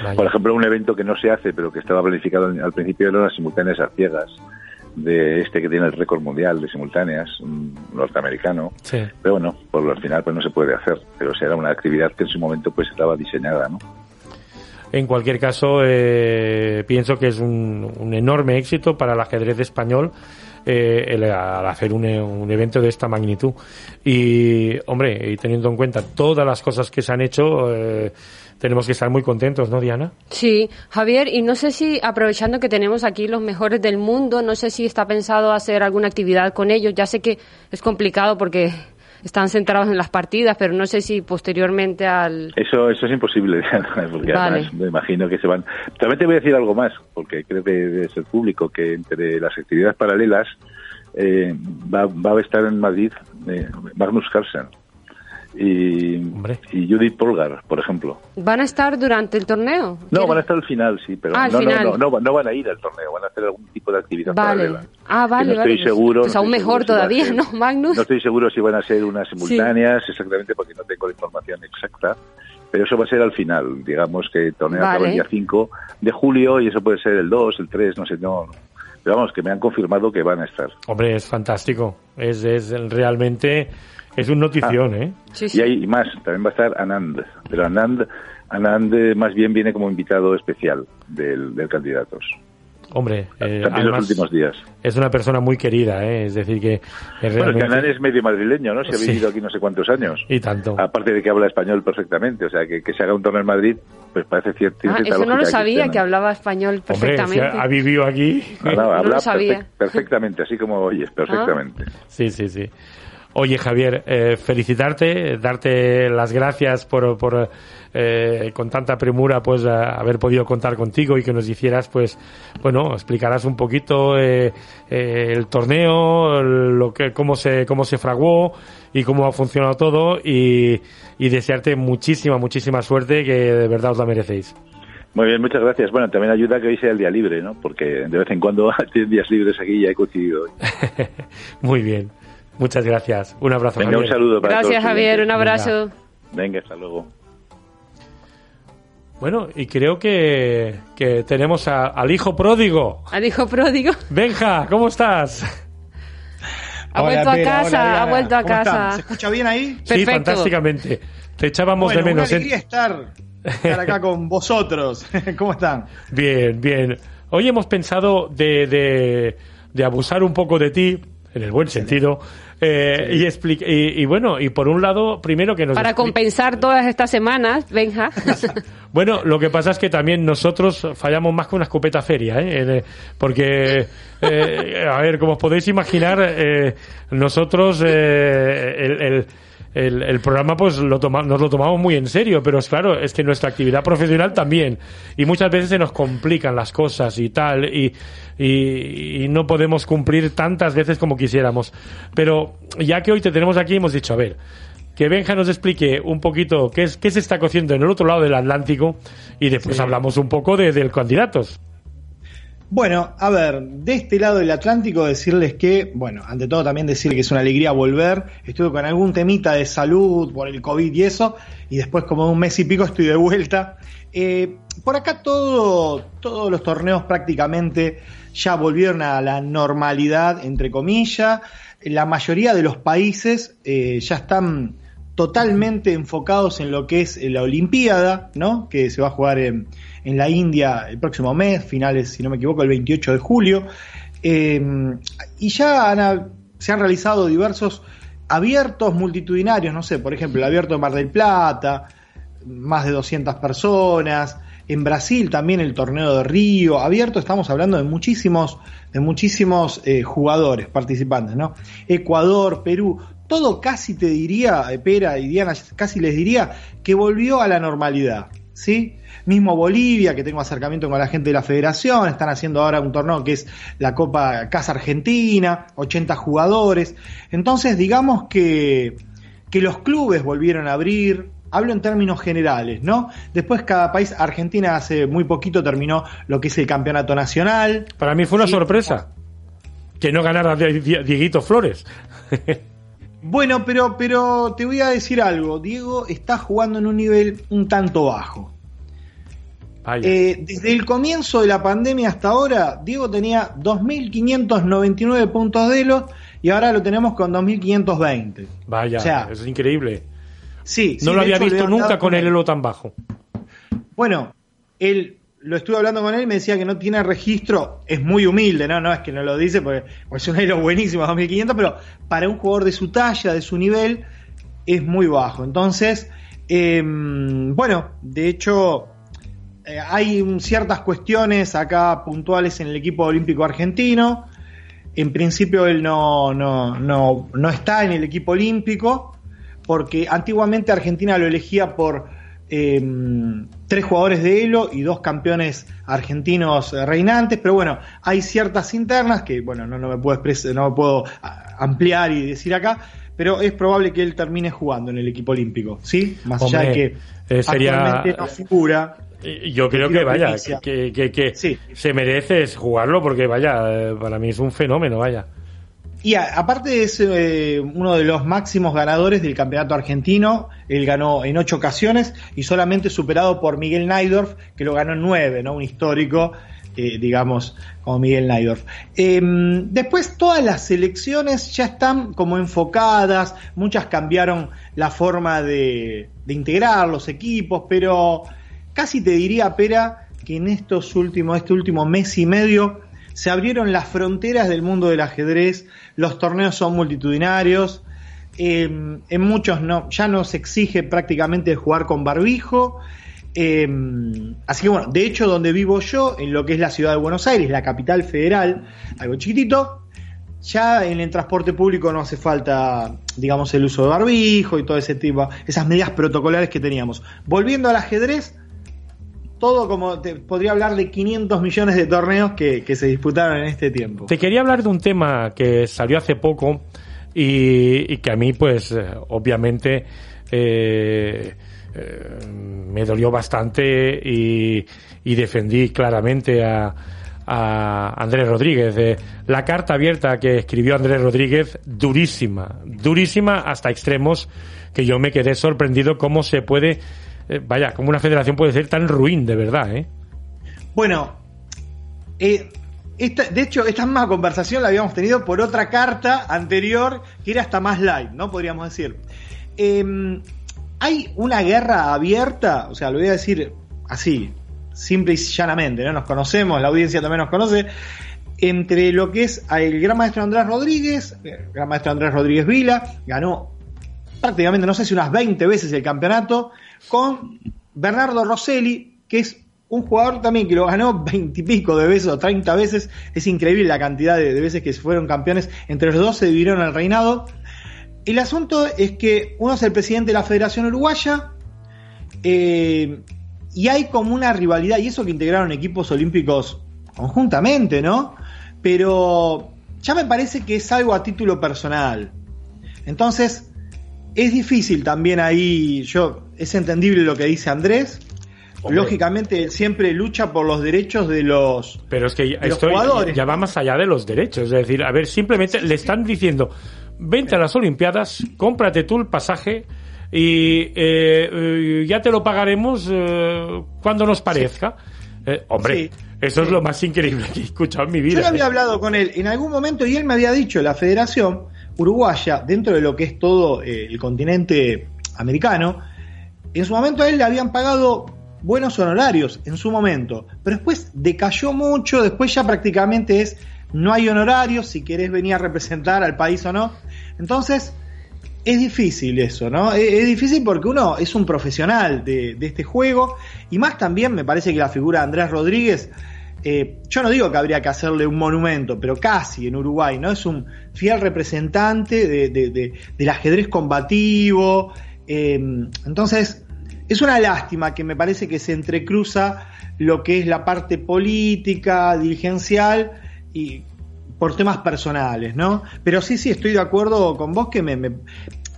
Vaya. Por ejemplo, un evento que no se hace, pero que estaba planificado al principio eran las simultáneas a ciegas de este que tiene el récord mundial de simultáneas, un norteamericano. Sí. Pero bueno, por al final pues no se puede hacer, pero será una actividad que en su momento pues estaba diseñada, ¿no? En cualquier caso, eh, pienso que es un, un, enorme éxito para el ajedrez español eh, el, al hacer un, un, evento de esta magnitud. Y, hombre, y teniendo en cuenta todas las cosas que se han hecho, eh, tenemos que estar muy contentos, ¿no, Diana? Sí, Javier, y no sé si, aprovechando que tenemos aquí los mejores del mundo, no sé si está pensado hacer alguna actividad con ellos. Ya sé que es complicado porque están centrados en las partidas, pero no sé si posteriormente al... Eso, eso es imposible, porque vale. además me imagino que se van... También te voy a decir algo más, porque creo que debe ser público, que entre las actividades paralelas eh, va, va, a estar en Madrid eh, Magnus Carlsen y, y, Judith Polgar, por ejemplo. ¿Van a estar durante el torneo? No, van a estar al final, sí, pero ah, no, final. No, no, no, no, van a ir al torneo, van a hacer algún tipo de actividad vale. paralela. Ah, vale, no vale. Estoy seguro, pues no aún estoy mejor seguro todavía, si ¿no, Magnus? No estoy seguro si van a ser unas simultáneas, sí. exactamente, porque no tengo la información exacta. Pero eso va a ser al final, digamos que el torneo vale. acaba el día 5 de julio y eso puede ser el 2, el 3, no sé, no. Pero vamos, que me han confirmado que van a estar. Hombre, es fantástico. Es, es realmente es un notición, ah, ¿eh? Sí, sí. Y hay más, también va a estar Anand, pero Anand, Anand eh, más bien viene como invitado especial del, del Candidatos. Hombre, eh, también además, los últimos días. Es una persona muy querida, ¿eh? Es decir, que es Bueno, realmente... que Anand es medio madrileño, ¿no? Se ha Sí. vivido aquí no sé cuántos años. Y tanto. Aparte de que habla español perfectamente, o sea, que, que se haga un torneo en Madrid, pues parece cierto. Ah, eso no lo sabía, que hablaba español Hombre, si perfectamente. ha, ha vivido aquí. No, no, No habla lo sabía. perfec- perfectamente, así como oyes, perfectamente. Sí, sí, sí. Oye, Javier, eh, felicitarte, darte las gracias por, por eh, con tanta premura, pues, a- haber podido contar contigo y que nos hicieras, pues, bueno, explicarás un poquito eh, eh, el torneo, lo que, cómo se, cómo se fraguó y cómo ha funcionado todo y, y desearte muchísima, muchísima suerte que de verdad os la merecéis. Muy bien, muchas gracias. Bueno, también ayuda que hoy sea el día libre, ¿no? Porque de vez en cuando tienes días libres aquí y ya he coincidido hoy. Muy bien. Muchas gracias. Un abrazo, Venga, un saludo para Gracias, todos. Javier. Un abrazo. Venga, hasta luego. Bueno, y creo que, que tenemos a- al hijo pródigo. Al hijo pródigo. Benja, ¿cómo estás? Ha Hola, vuelto a casa, hola, ha vuelto a casa. ¿Se escucha bien ahí? Sí, fantásticamente. Te echábamos Bueno, de menos. una ¿eh? alegría estar, estar acá con vosotros. ¿Cómo están? Bien, bien. Hoy hemos pensado de, de, de abusar un poco de ti, en el buen sentido, eh, y, expli- y, y bueno, y por un lado, primero que nos... Para compensar todas estas semanas, Benja. Bueno, lo que pasa es que también nosotros fallamos más que una escopeta feria, ¿eh? En, eh, porque, eh, a ver, como os podéis imaginar, eh, nosotros eh, el, el, el- el programa pues lo toma- nos lo tomamos muy en serio, pero es claro, es que nuestra actividad profesional también, y muchas veces se nos complican las cosas y tal, y, y, y no podemos cumplir tantas veces como quisiéramos. Pero ya que hoy te tenemos aquí, hemos dicho, a ver, que Benja nos explique un poquito qué, es, qué se está cociendo en el otro lado del Atlántico y después Sí. hablamos un poco de, del candidatos. Bueno, a ver, de este lado del Atlántico decirles que, bueno, ante todo también decirles que es una alegría volver. Estuve con algún temita de salud por el COVID y eso, y después como un mes y pico estoy de vuelta. Eh, por acá todo, todos los torneos prácticamente ya volvieron a la normalidad, entre comillas. La mayoría de los países eh, ya están totalmente enfocados en lo que es la Olimpiada, ¿no? Que se va a jugar en, en la India el próximo mes, finales, si no me equivoco, el 28 de julio. Eh, y ya han- se han realizado diversos abiertos multitudinarios, no sé, por ejemplo, el abierto de Mar del Plata, más de 200 personas. En Brasil también el torneo de Río, abierto, estamos hablando de muchísimos, de muchísimos eh, jugadores, participantes, ¿no? Ecuador, Perú, todo casi te diría, eh, Pera y Diana, casi les diría que volvió a la normalidad, ¿sí? Mismo Bolivia, que tengo acercamiento con la gente de la federación, están haciendo ahora un torneo que es la Copa Casa Argentina, 80 jugadores. Entonces, digamos que, que los clubes volvieron a abrir, hablo en términos generales, ¿no? Después cada país, Argentina hace muy poquito terminó lo que es el campeonato nacional. Para mí fue una Sí. sorpresa que no ganara Die- Die- Dieguito Flores. Bueno, pero, pero te voy a decir algo. Diego está jugando en un nivel un tanto bajo. Vaya. Eh, desde el comienzo de la pandemia hasta ahora, Diego tenía 2.599 puntos de Elo y ahora lo tenemos con 2.520. Vaya, o sea, es increíble. Sí, No sí, lo había hecho, visto nunca con el elo tan bajo. Bueno, él lo estuve hablando con él y me decía que no tiene registro, es muy humilde, no, no es que no lo dice porque, porque es un elo buenísimo, 2500, pero para un jugador de su talla, de su nivel, es muy bajo. Entonces, eh, bueno, de hecho, eh, hay un- ciertas cuestiones acá puntuales en el equipo olímpico argentino. En principio él no, no, no, no está en el equipo olímpico, porque antiguamente Argentina lo elegía por eh, tres jugadores de Elo y dos campeones argentinos eh, reinantes, pero bueno, hay ciertas internas que, bueno, no, no me puedo, no me puedo ampliar y decir acá, pero es probable que él termine jugando en el equipo olímpico, ¿sí? Más allá de que eh, sería- actualmente no figura. Yo creo que vaya, que, que, que Sí. se merece jugarlo porque vaya, eh, para mí es un fenómeno, vaya. Y a- aparte es eh, uno de los máximos ganadores del campeonato argentino. Él ganó en ocho ocasiones y solamente superado por Miguel Naidorf, que lo ganó en nueve, ¿no? Un histórico, eh, digamos, como Miguel Naidorf. Eh, después todas las selecciones ya están como enfocadas, muchas cambiaron la forma de, de integrar los equipos, pero casi te diría, Pera, que en estos últimos, este último mes y medio, se abrieron las fronteras del mundo del ajedrez, los torneos son multitudinarios, eh, en muchos no, ya no se exige prácticamente jugar con barbijo. eh, así que bueno, de hecho donde vivo yo, en lo que es la ciudad de Buenos Aires, la capital federal, algo chiquitito, ya en el transporte público no hace falta, digamos, el uso de barbijo y todo ese tipo, esas medidas protocolares que teníamos. Volviendo al ajedrez, todo como te podría hablar de 500 millones de torneos que, se disputaron en este tiempo. Te quería hablar de un tema que salió hace poco y, y que a mí, pues, eh, obviamente, eh, eh, me dolió bastante y, y defendí claramente a, a Andrés Rodríguez. Eh, la carta abierta que escribió Andrés Rodríguez, durísima, durísima hasta extremos que yo me quedé sorprendido cómo se puede, eh, vaya, cómo una federación puede ser tan ruin de verdad, ¿eh? Bueno, eh, esta, de hecho, esta misma conversación la habíamos tenido por otra carta anterior que era hasta más light, ¿no? Podríamos decir. Eh, hay una guerra abierta, o sea, lo voy a decir así, simple y llanamente, ¿no? Nos conocemos, la audiencia también nos conoce, entre lo que es el gran maestro Andrés Rodríguez, el gran maestro Andrés Rodríguez Vila, ganó prácticamente, no sé si unas 20 veces el campeonato, con Bernardo Rosselli, que es un jugador también que lo ganó 20 y pico de veces o 30 veces. Es increíble la cantidad de, de veces que fueron campeones. Entre los dos se dividieron el reinado. El asunto es que uno es el presidente de la Federación Uruguaya eh, y hay como una rivalidad, y eso que integraron equipos olímpicos conjuntamente, ¿no? Pero ya me parece que es algo a título personal. Entonces, es difícil también ahí, yo, es entendible lo que dice Andrés. Hombre. Lógicamente, él siempre lucha por los derechos de los, Pero es que ya- de los esto jugadores. ya va más allá de los derechos. Es decir, a ver, simplemente le están diciendo, vente a las Olimpiadas, cómprate tú el pasaje y eh, eh, ya te lo pagaremos eh, cuando nos parezca. Eh, hombre, Sí. eso es lo más increíble que he escuchado en mi Yo vida. lo había hablado con él en algún momento y él me había dicho, la federación uruguaya, dentro de lo que es todo eh, el continente americano, en su momento a él le habían pagado buenos honorarios, en su momento, pero después decayó mucho, después ya prácticamente es, no hay honorarios, si querés venir a representar al país o no. Entonces, es difícil eso, ¿no? Es, es difícil porque uno es un profesional de, de, este juego y más también me parece que la figura de Andrés Rodríguez, eh, yo no digo que habría que hacerle un monumento, pero casi en Uruguay, ¿no? Es un fiel representante de, de, del ajedrez combativo. Eh, entonces, es una lástima que me parece que se entrecruza lo que es la parte política, dirigencial y por temas personales, ¿no? Pero sí, sí, estoy de acuerdo con vos que me,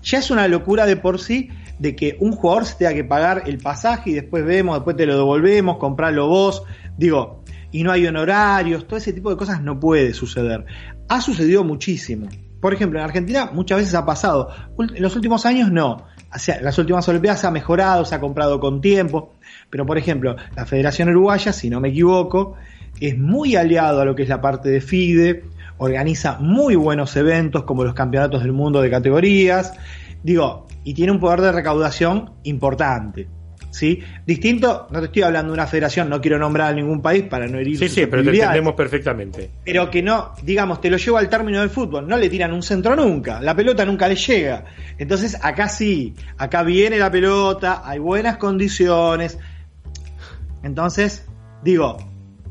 ya es una locura de por sí de que un jugador se tenga que pagar el pasaje y después vemos, después te lo devolvemos, comprarlo vos, digo, y no hay honorarios, todo ese tipo de cosas no puede suceder. Ha sucedido muchísimo. Por ejemplo, en Argentina muchas veces ha pasado, en los últimos años no. O sea, las últimas Olimpiadas se ha mejorado, se ha comprado con tiempo, pero por ejemplo, la Federación Uruguaya, si no me equivoco, es muy aliado a lo que es la parte de FIDE, organiza muy buenos eventos como los campeonatos del mundo de categorías, digo, y tiene un poder de recaudación importante. ¿Sí? Distinto, no te estoy hablando de una federación, no quiero nombrar a ningún país para no herir Sí, sí, pero te entendemos perfectamente. Pero que no, digamos, te lo llevo al término del fútbol, no le tiran un centro nunca, la pelota nunca le llega. Entonces, acá sí, acá viene la pelota, hay buenas condiciones. Entonces, digo,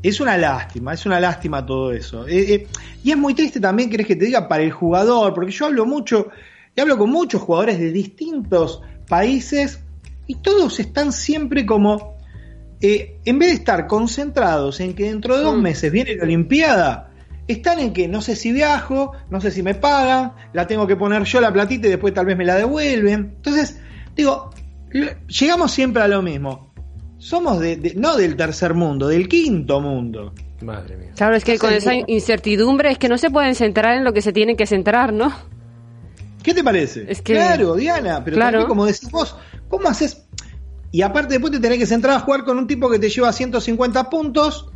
es una lástima, es una lástima todo eso. Eh, eh, y es muy triste también, querés que te diga, para el jugador, porque yo hablo mucho, y hablo con muchos jugadores de distintos países, y todos están siempre como, eh, en vez de estar concentrados en que dentro de dos Mm. meses viene la Olimpiada, están en que no sé si viajo, no sé si me pagan, la tengo que poner yo la platita y después tal vez me la devuelven. Entonces, digo, llegamos siempre a lo mismo. Somos de, de- no del tercer mundo, del quinto mundo. Madre mía. Claro, es que con esa incertidumbre es que no se pueden centrar en lo que se tienen que centrar, ¿no? ¿Qué te parece? Es que- Claro, Diana, pero Claro. también como decís vos, ¿cómo haces? Y aparte después te tenés que centrar a jugar con un tipo que te lleva 150 puntos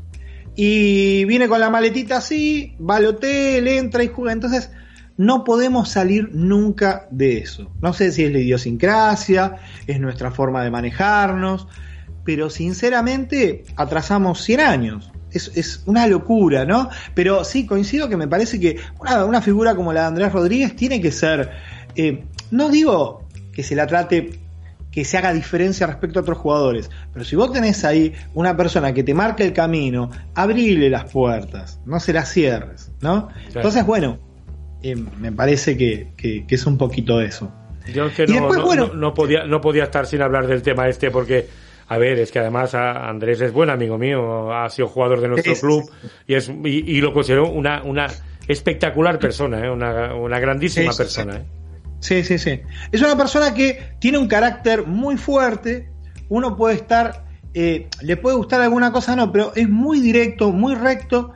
y viene con la maletita así, va al hotel, entra y juega. Entonces, no podemos salir nunca de eso. No sé si es la idiosincrasia, es nuestra forma de manejarnos, pero sinceramente atrasamos 100 años. Es, es una locura, ¿no? Pero sí, coincido que me parece que una, una figura como la de Andrés Rodríguez tiene que ser, eh, no digo que se la trate, que se haga diferencia respecto a otros jugadores, pero si vos tenés ahí una persona que te marca el camino, abrile las puertas, no se las cierres, ¿no? Entonces, bueno, eh, me parece que, que- que es un poquito eso. Yo es que Y no, después, no- bueno- no- no podía, no podía estar sin hablar del tema este porque, a ver, es que además a- Andrés es buen amigo mío, ha sido jugador de nuestro club y, es, y, y lo considero una, una espectacular persona, ¿eh? una, una grandísima persona. ¿eh? Sí, sí, sí. Es una persona que tiene un carácter muy fuerte. Uno puede estar, eh, le puede gustar alguna cosa, no, pero es muy directo, muy recto.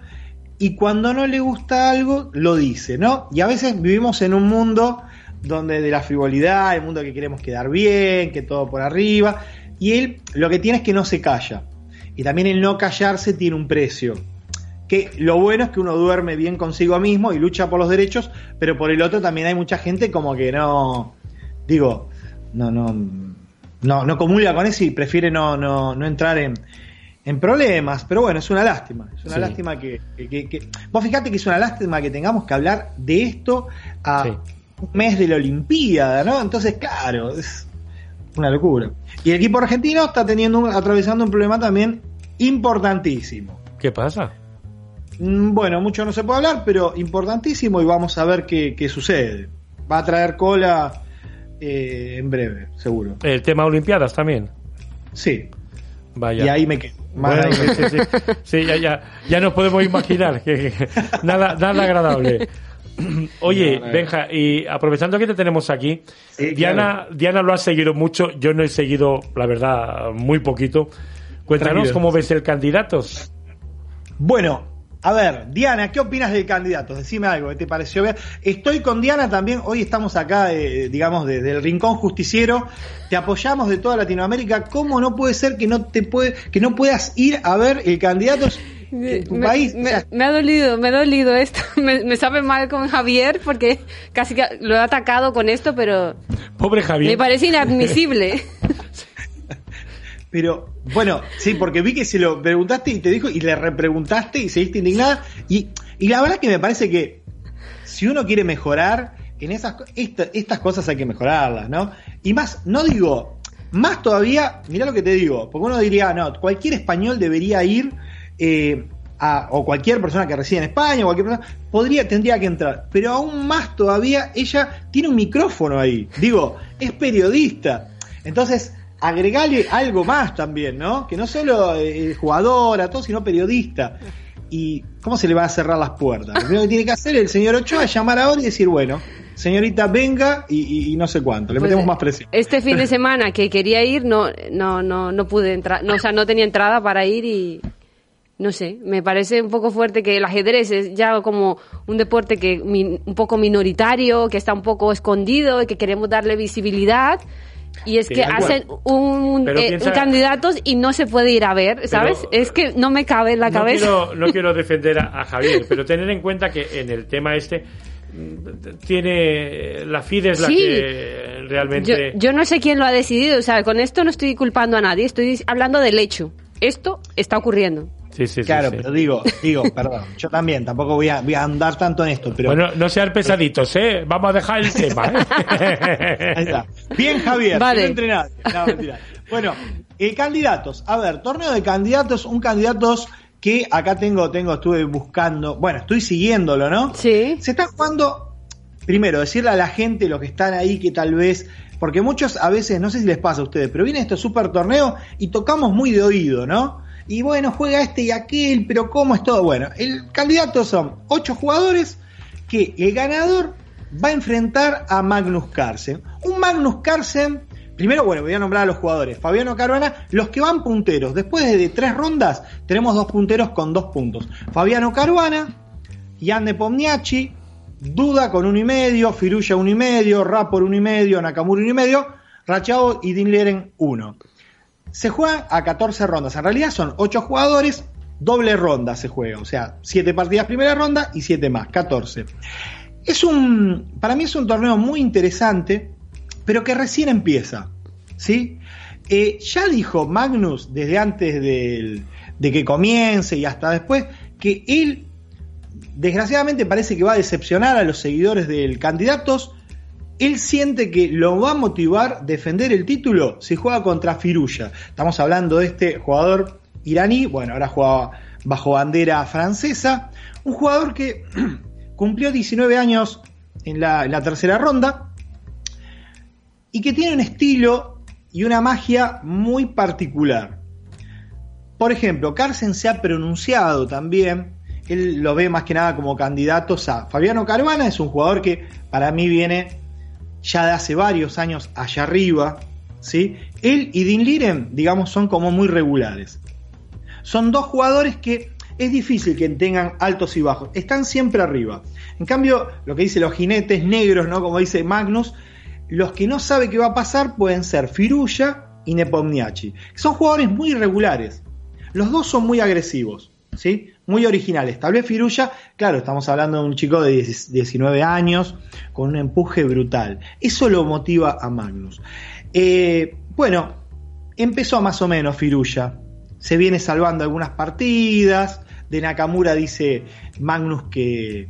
Y cuando no le gusta algo, lo dice, ¿no? Y a veces vivimos en un mundo donde de la frivolidad, el mundo que queremos quedar bien, que todo por arriba. Y él lo que tiene es que no se calla. Y también el no callarse tiene un precio que lo bueno es que uno duerme bien consigo mismo y lucha por los derechos, pero por el otro también hay mucha gente como que no, digo, no, no, no, no comulga con eso y prefiere no, no, no entrar en, en problemas. Pero bueno, es una lástima, es una Sí. lástima que, que- que- Vos fíjate que es una lástima que tengamos que hablar de esto a Sí. un mes de la Olimpiada, ¿no? Entonces, claro, es una locura. Y el equipo argentino está teniendo un- atravesando un problema también importantísimo. ¿Qué pasa? Mm, Bueno, mucho no se puede hablar, pero importantísimo y vamos a ver qué, qué sucede. Va a traer cola eh, en breve, seguro. El tema Olimpiadas también. Sí, Vaya. y ahí me quedo. Más Bueno, ahí me sí, sí, sí. Sí, ya, ya, ya nos podemos imaginar que, que- nada, nada agradable. Oye, No, no. Benja, y aprovechando que te tenemos aquí, Sí, Diana, Diana lo ha seguido mucho, yo no he seguido, la verdad, muy poquito. Cuéntanos Tranquilo. cómo ves el candidato. Bueno, a ver, Diana, ¿qué opinas del candidato? Decime algo, ¿qué te pareció bien? Estoy con Diana también, hoy estamos acá, eh, digamos, desde el Rincón Justiciero, te apoyamos de toda Latinoamérica, ¿cómo no puede ser que no te puede, que no puedas ir a ver el candidato? Es en tu me, país. me- o sea, me ha dolido, me ha dolido esto. Me, me sabe mal con Javier porque casi que lo he atacado con esto, pero Pobre Javier. me parece inadmisible. Pero, bueno, sí, porque vi que se lo preguntaste y te dijo, y le repreguntaste y seguiste indignada. Y, y la verdad que me parece que si uno quiere mejorar, en esas esta- estas cosas hay que mejorarlas, ¿no? Y más, no digo, más todavía, mirá lo que te digo, porque uno diría, no, cualquier español debería ir, eh, a- o cualquier persona que reside en España, cualquier persona, podría, tendría que entrar. Pero aún más todavía, ella tiene un micrófono ahí. Digo, es periodista. Entonces, agregale algo más también, ¿no? Que no solo eh, jugadora, todo, sino periodista. ¿Y cómo se le va a cerrar las puertas? Lo primero que tiene que hacer el señor Ochoa es llamar ahora y decir, bueno, señorita, venga y, y- y no sé cuánto. Le Pues, metemos más presión. Este fin de semana que quería ir, no, no, no, no pude entrar, no, o sea, no tenía entrada para ir y no sé, me parece un poco fuerte que el ajedrez es ya como un deporte que un poco minoritario, que está un poco escondido y que queremos darle visibilidad. Y es que acuerdo. hacen un, Pero eh, piensa- candidatos y no se puede ir a ver, ¿sabes? es que no me cabe en la no cabeza. Quiero, no quiero defender a, a Javier, pero tener en cuenta que en el tema este mm, tiene la FIDE es la Sí. que Yo, realmente yo no sé quién lo ha decidido, o sea, con esto no estoy culpando a nadie, estoy hablando del hecho. Esto está ocurriendo. Sí, sí, sí, Claro, sí. pero digo, digo, perdón, yo también, tampoco voy a, voy a andar tanto en esto, pero... bueno, no sean pesaditos, ¿eh? Vamos a dejar el tema. ¿eh? Ahí está. Bien, Javier, Vale. que no entre nadie. No, mentira. Bueno, eh, candidatos. A ver, torneo de candidatos, un candidatos que acá tengo, tengo, estuve buscando, bueno, estoy siguiéndolo, ¿no? Sí. Se está jugando, primero, decirle a la gente, los que están ahí, que tal vez, porque muchos a veces, no sé si les pasa a ustedes, pero viene este super torneo y tocamos muy de oído, ¿no? Y bueno, juega este y aquel, pero ¿cómo es todo? Bueno, el candidato son ocho jugadores que el ganador va a enfrentar a Magnus Carlsen. Un Magnus Carlsen, primero, bueno, voy a nombrar a los jugadores. Fabiano Caruana, los que van punteros. Después de tres rondas, tenemos dos punteros con dos puntos. Fabiano Caruana, Jan de Pomniachi, Duda con uno y medio, Firuya uno y medio, Rapor uno y medio, Nakamura uno y medio, Rachao y Dinleren uno. Se juega a 14 rondas. En realidad son 8 jugadores, doble ronda se juega. O sea, 7 partidas primera ronda y 7 más, 14. Es un, para mí es un torneo muy interesante, pero que recién empieza. ¿sí? Eh, ya dijo Magnus desde antes del- de que comience y hasta después que él desgraciadamente parece que va a decepcionar a los seguidores del candidatos. Él siente que lo va a motivar defender el título si juega contra Firuya. Estamos hablando de este jugador iraní, bueno, ahora juega bajo bandera francesa, un jugador que cumplió 19 años en la, tercera ronda y que tiene un estilo y una magia muy particular. Por ejemplo, Carlsen se ha pronunciado también, él lo ve más que nada como candidatos a Fabiano Caruana, es un jugador que para mí viene ya de hace varios años allá arriba, ¿sí? Él y Dean Liren, digamos, son como muy regulares. Son dos jugadores que es difícil que tengan altos y bajos, están siempre arriba. En cambio, lo que dice los jinetes negros, ¿no? Como dice Magnus, los que no sabe qué va a pasar pueden ser Firuya y Nepomniachi. Son jugadores muy irregulares. Los dos son muy agresivos, Muy originales. Tal vez Firuya, claro, estamos hablando de un chico de 10 19 años con un empuje brutal. Eso lo motiva a Magnus. Eh, bueno, empezó más o menos Firuya. Se viene salvando algunas partidas. De Nakamura dice Magnus que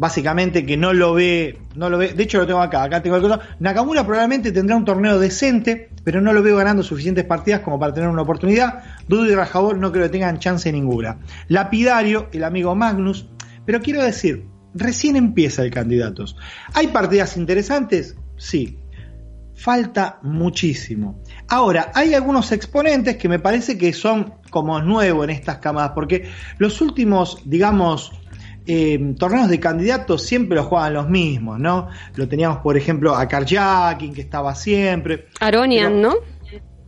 básicamente que no lo ve, no lo ve, de hecho lo tengo acá, acá tengo el coso. Nakamura probablemente tendrá un torneo decente, pero no lo veo ganando suficientes partidas como para tener una oportunidad. Dudu y Rajabor no creo que tengan chance ninguna. Lapidario, el amigo Magnus, pero quiero decir, recién empieza el candidatos. ¿Hay partidas interesantes? Sí. Falta muchísimo. Ahora, hay algunos exponentes que me parece que son como nuevos en estas camadas, porque los últimos, digamos, eh, torneos de candidatos siempre los juegan los mismos, ¿no? Lo teníamos, por ejemplo, a Karjakin, que estaba siempre. Aronian, Pero- ¿no?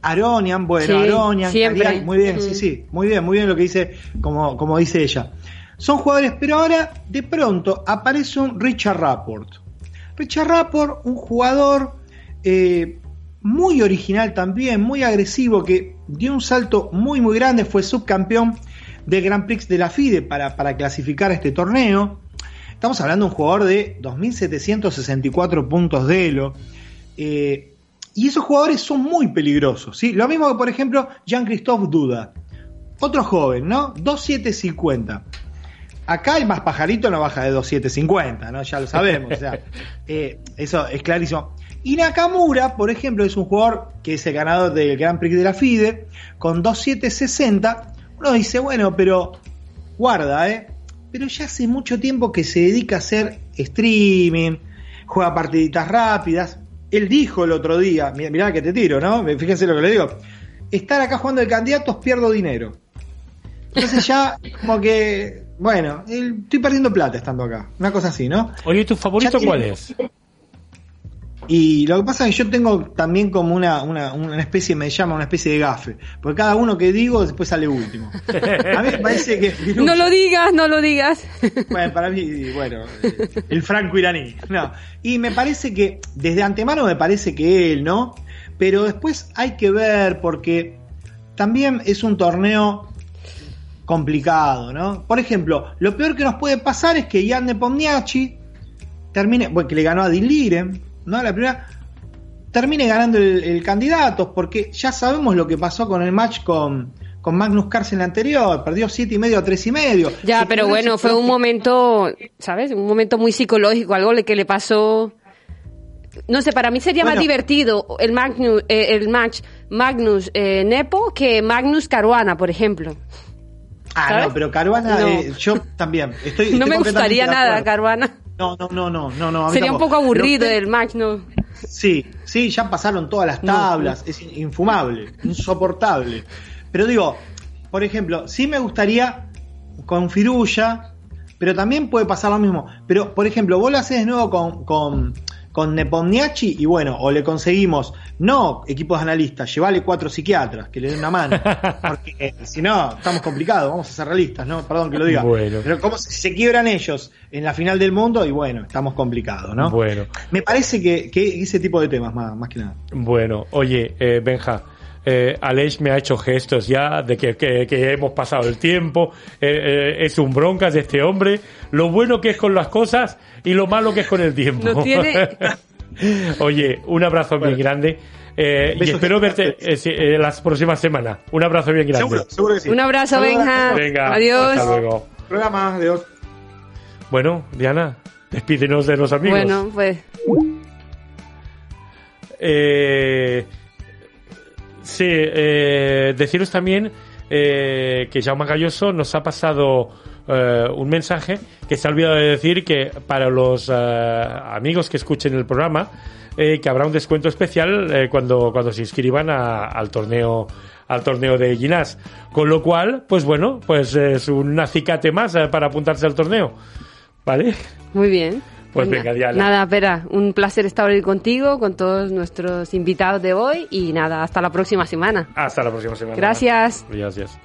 Aronian, bueno, Sí, Aronian, muy bien, sí, Mm. sí, muy bien, muy bien lo que dice, como, como dice ella. Son jugadores, pero ahora de pronto aparece un Richard Rapport. Richard Rapport, un jugador eh, muy original también, muy agresivo, que dio un salto muy, muy grande, fue subcampeón del Grand Prix de la FIDE para, para clasificar a este torneo. Estamos hablando de un jugador de 2.764 puntos de Elo. Eh, y esos jugadores son muy peligrosos. ¿sí? Lo mismo que, por ejemplo, Jean-Christophe Duda. Otro joven, ¿no? 2.750. Acá el más pajarito no baja de 2.750, ¿no? Ya lo sabemos. o sea, eh, eso es clarísimo. Y Nakamura, por ejemplo, es un jugador que es el ganador del Grand Prix de la FIDE, con 2.760. Uno dice, bueno, pero guarda, ¿eh? Pero ya hace mucho tiempo que se dedica a hacer streaming, juega partiditas rápidas. Él dijo el otro día, mirá, mirá que te tiro, ¿no? Fíjense lo que le digo. Estar acá jugando de candidatos pierdo dinero. Entonces ya, como que, bueno, estoy perdiendo plata estando acá. Una cosa así, ¿no? Oye, ¿tu favorito cuál es? Y lo que pasa es que yo tengo también como una, una, una especie, me llama una especie de gafe. Porque cada uno que digo después sale último. A mí me parece que. No lo digas, no lo digas. Bueno, para mí, bueno, el franco iraní. No. Y me parece que, desde antemano me parece que él, ¿no? Pero después hay que ver porque también es un torneo complicado, ¿no? Por ejemplo, lo peor que nos puede pasar es que Jan Nepomniachtchi termine, bueno, que le ganó a Diliren, ¿no? La primera termine ganando el, el candidato, porque ya sabemos lo que pasó con el match con, con Magnus Carlsen anterior, perdió siete y medio a tres y medio. Ya, pero bueno, fue un momento, ¿sabes? Un momento muy psicológico, algo que le pasó. No sé, para mí sería más divertido el, Magnus, eh, el match Magnus eh, Nepo que Magnus Caruana, por ejemplo. Ah, ¿sabes? no, pero Caruana, No. eh, yo también. Estoy, no estoy me gustaría nada. Caruana. No, no, no, no, no, Sería un poco aburrido Pero- el match, ¿no? Sí, sí, ya pasaron todas las No. tablas, es infumable, insoportable. Pero digo, por ejemplo, sí me gustaría con Firulla, pero también puede pasar lo mismo. Pero, por ejemplo, vos lo haces de nuevo con, con, con Nepomniachtchi y bueno, o le conseguimos, no equipos de analistas, llevale cuatro psiquiatras que le den una mano. Porque eh, si no, estamos complicados, vamos a ser realistas, ¿no? Perdón que lo diga. Bueno. Pero como si se quiebran ellos en la final del mundo y bueno, estamos complicados, ¿no? Bueno, Me parece que, que ese tipo de temas, más, más que nada. bueno. Oye, eh, Benja, eh, Aleix me ha hecho gestos ya de que, que- que hemos pasado el tiempo. eh, eh, es un broncas de este hombre. Lo bueno que es con las cosas y lo malo que es con el tiempo. No tiene- Oye, un abrazo bien grande. eh, y espero verte eh, sí, eh, las próximas semanas. Un abrazo bien grande. Seguro, seguro que sí. Un abrazo. Benja. Venga, Adiós. hasta luego. Programa, adiós. Bueno, Diana, despídenos de los amigos. Bueno, pues Eh, sí, eh, deciros también eh, que Jaume Galloso nos ha pasado eh, un mensaje que se ha olvidado de decir que para los eh, amigos que escuchen el programa eh, que habrá un descuento especial cuando, cuando se inscriban a- al torneo al torneo de Ginás. Con lo cual, pues bueno, pues es un acicate más para apuntarse al torneo. ¿Vale? muy bien. Pues venga, Diana. Nada, espera, un placer estar hoy contigo, con todos nuestros invitados de hoy y nada, hasta la próxima semana. Hasta la próxima semana. Gracias. Gracias.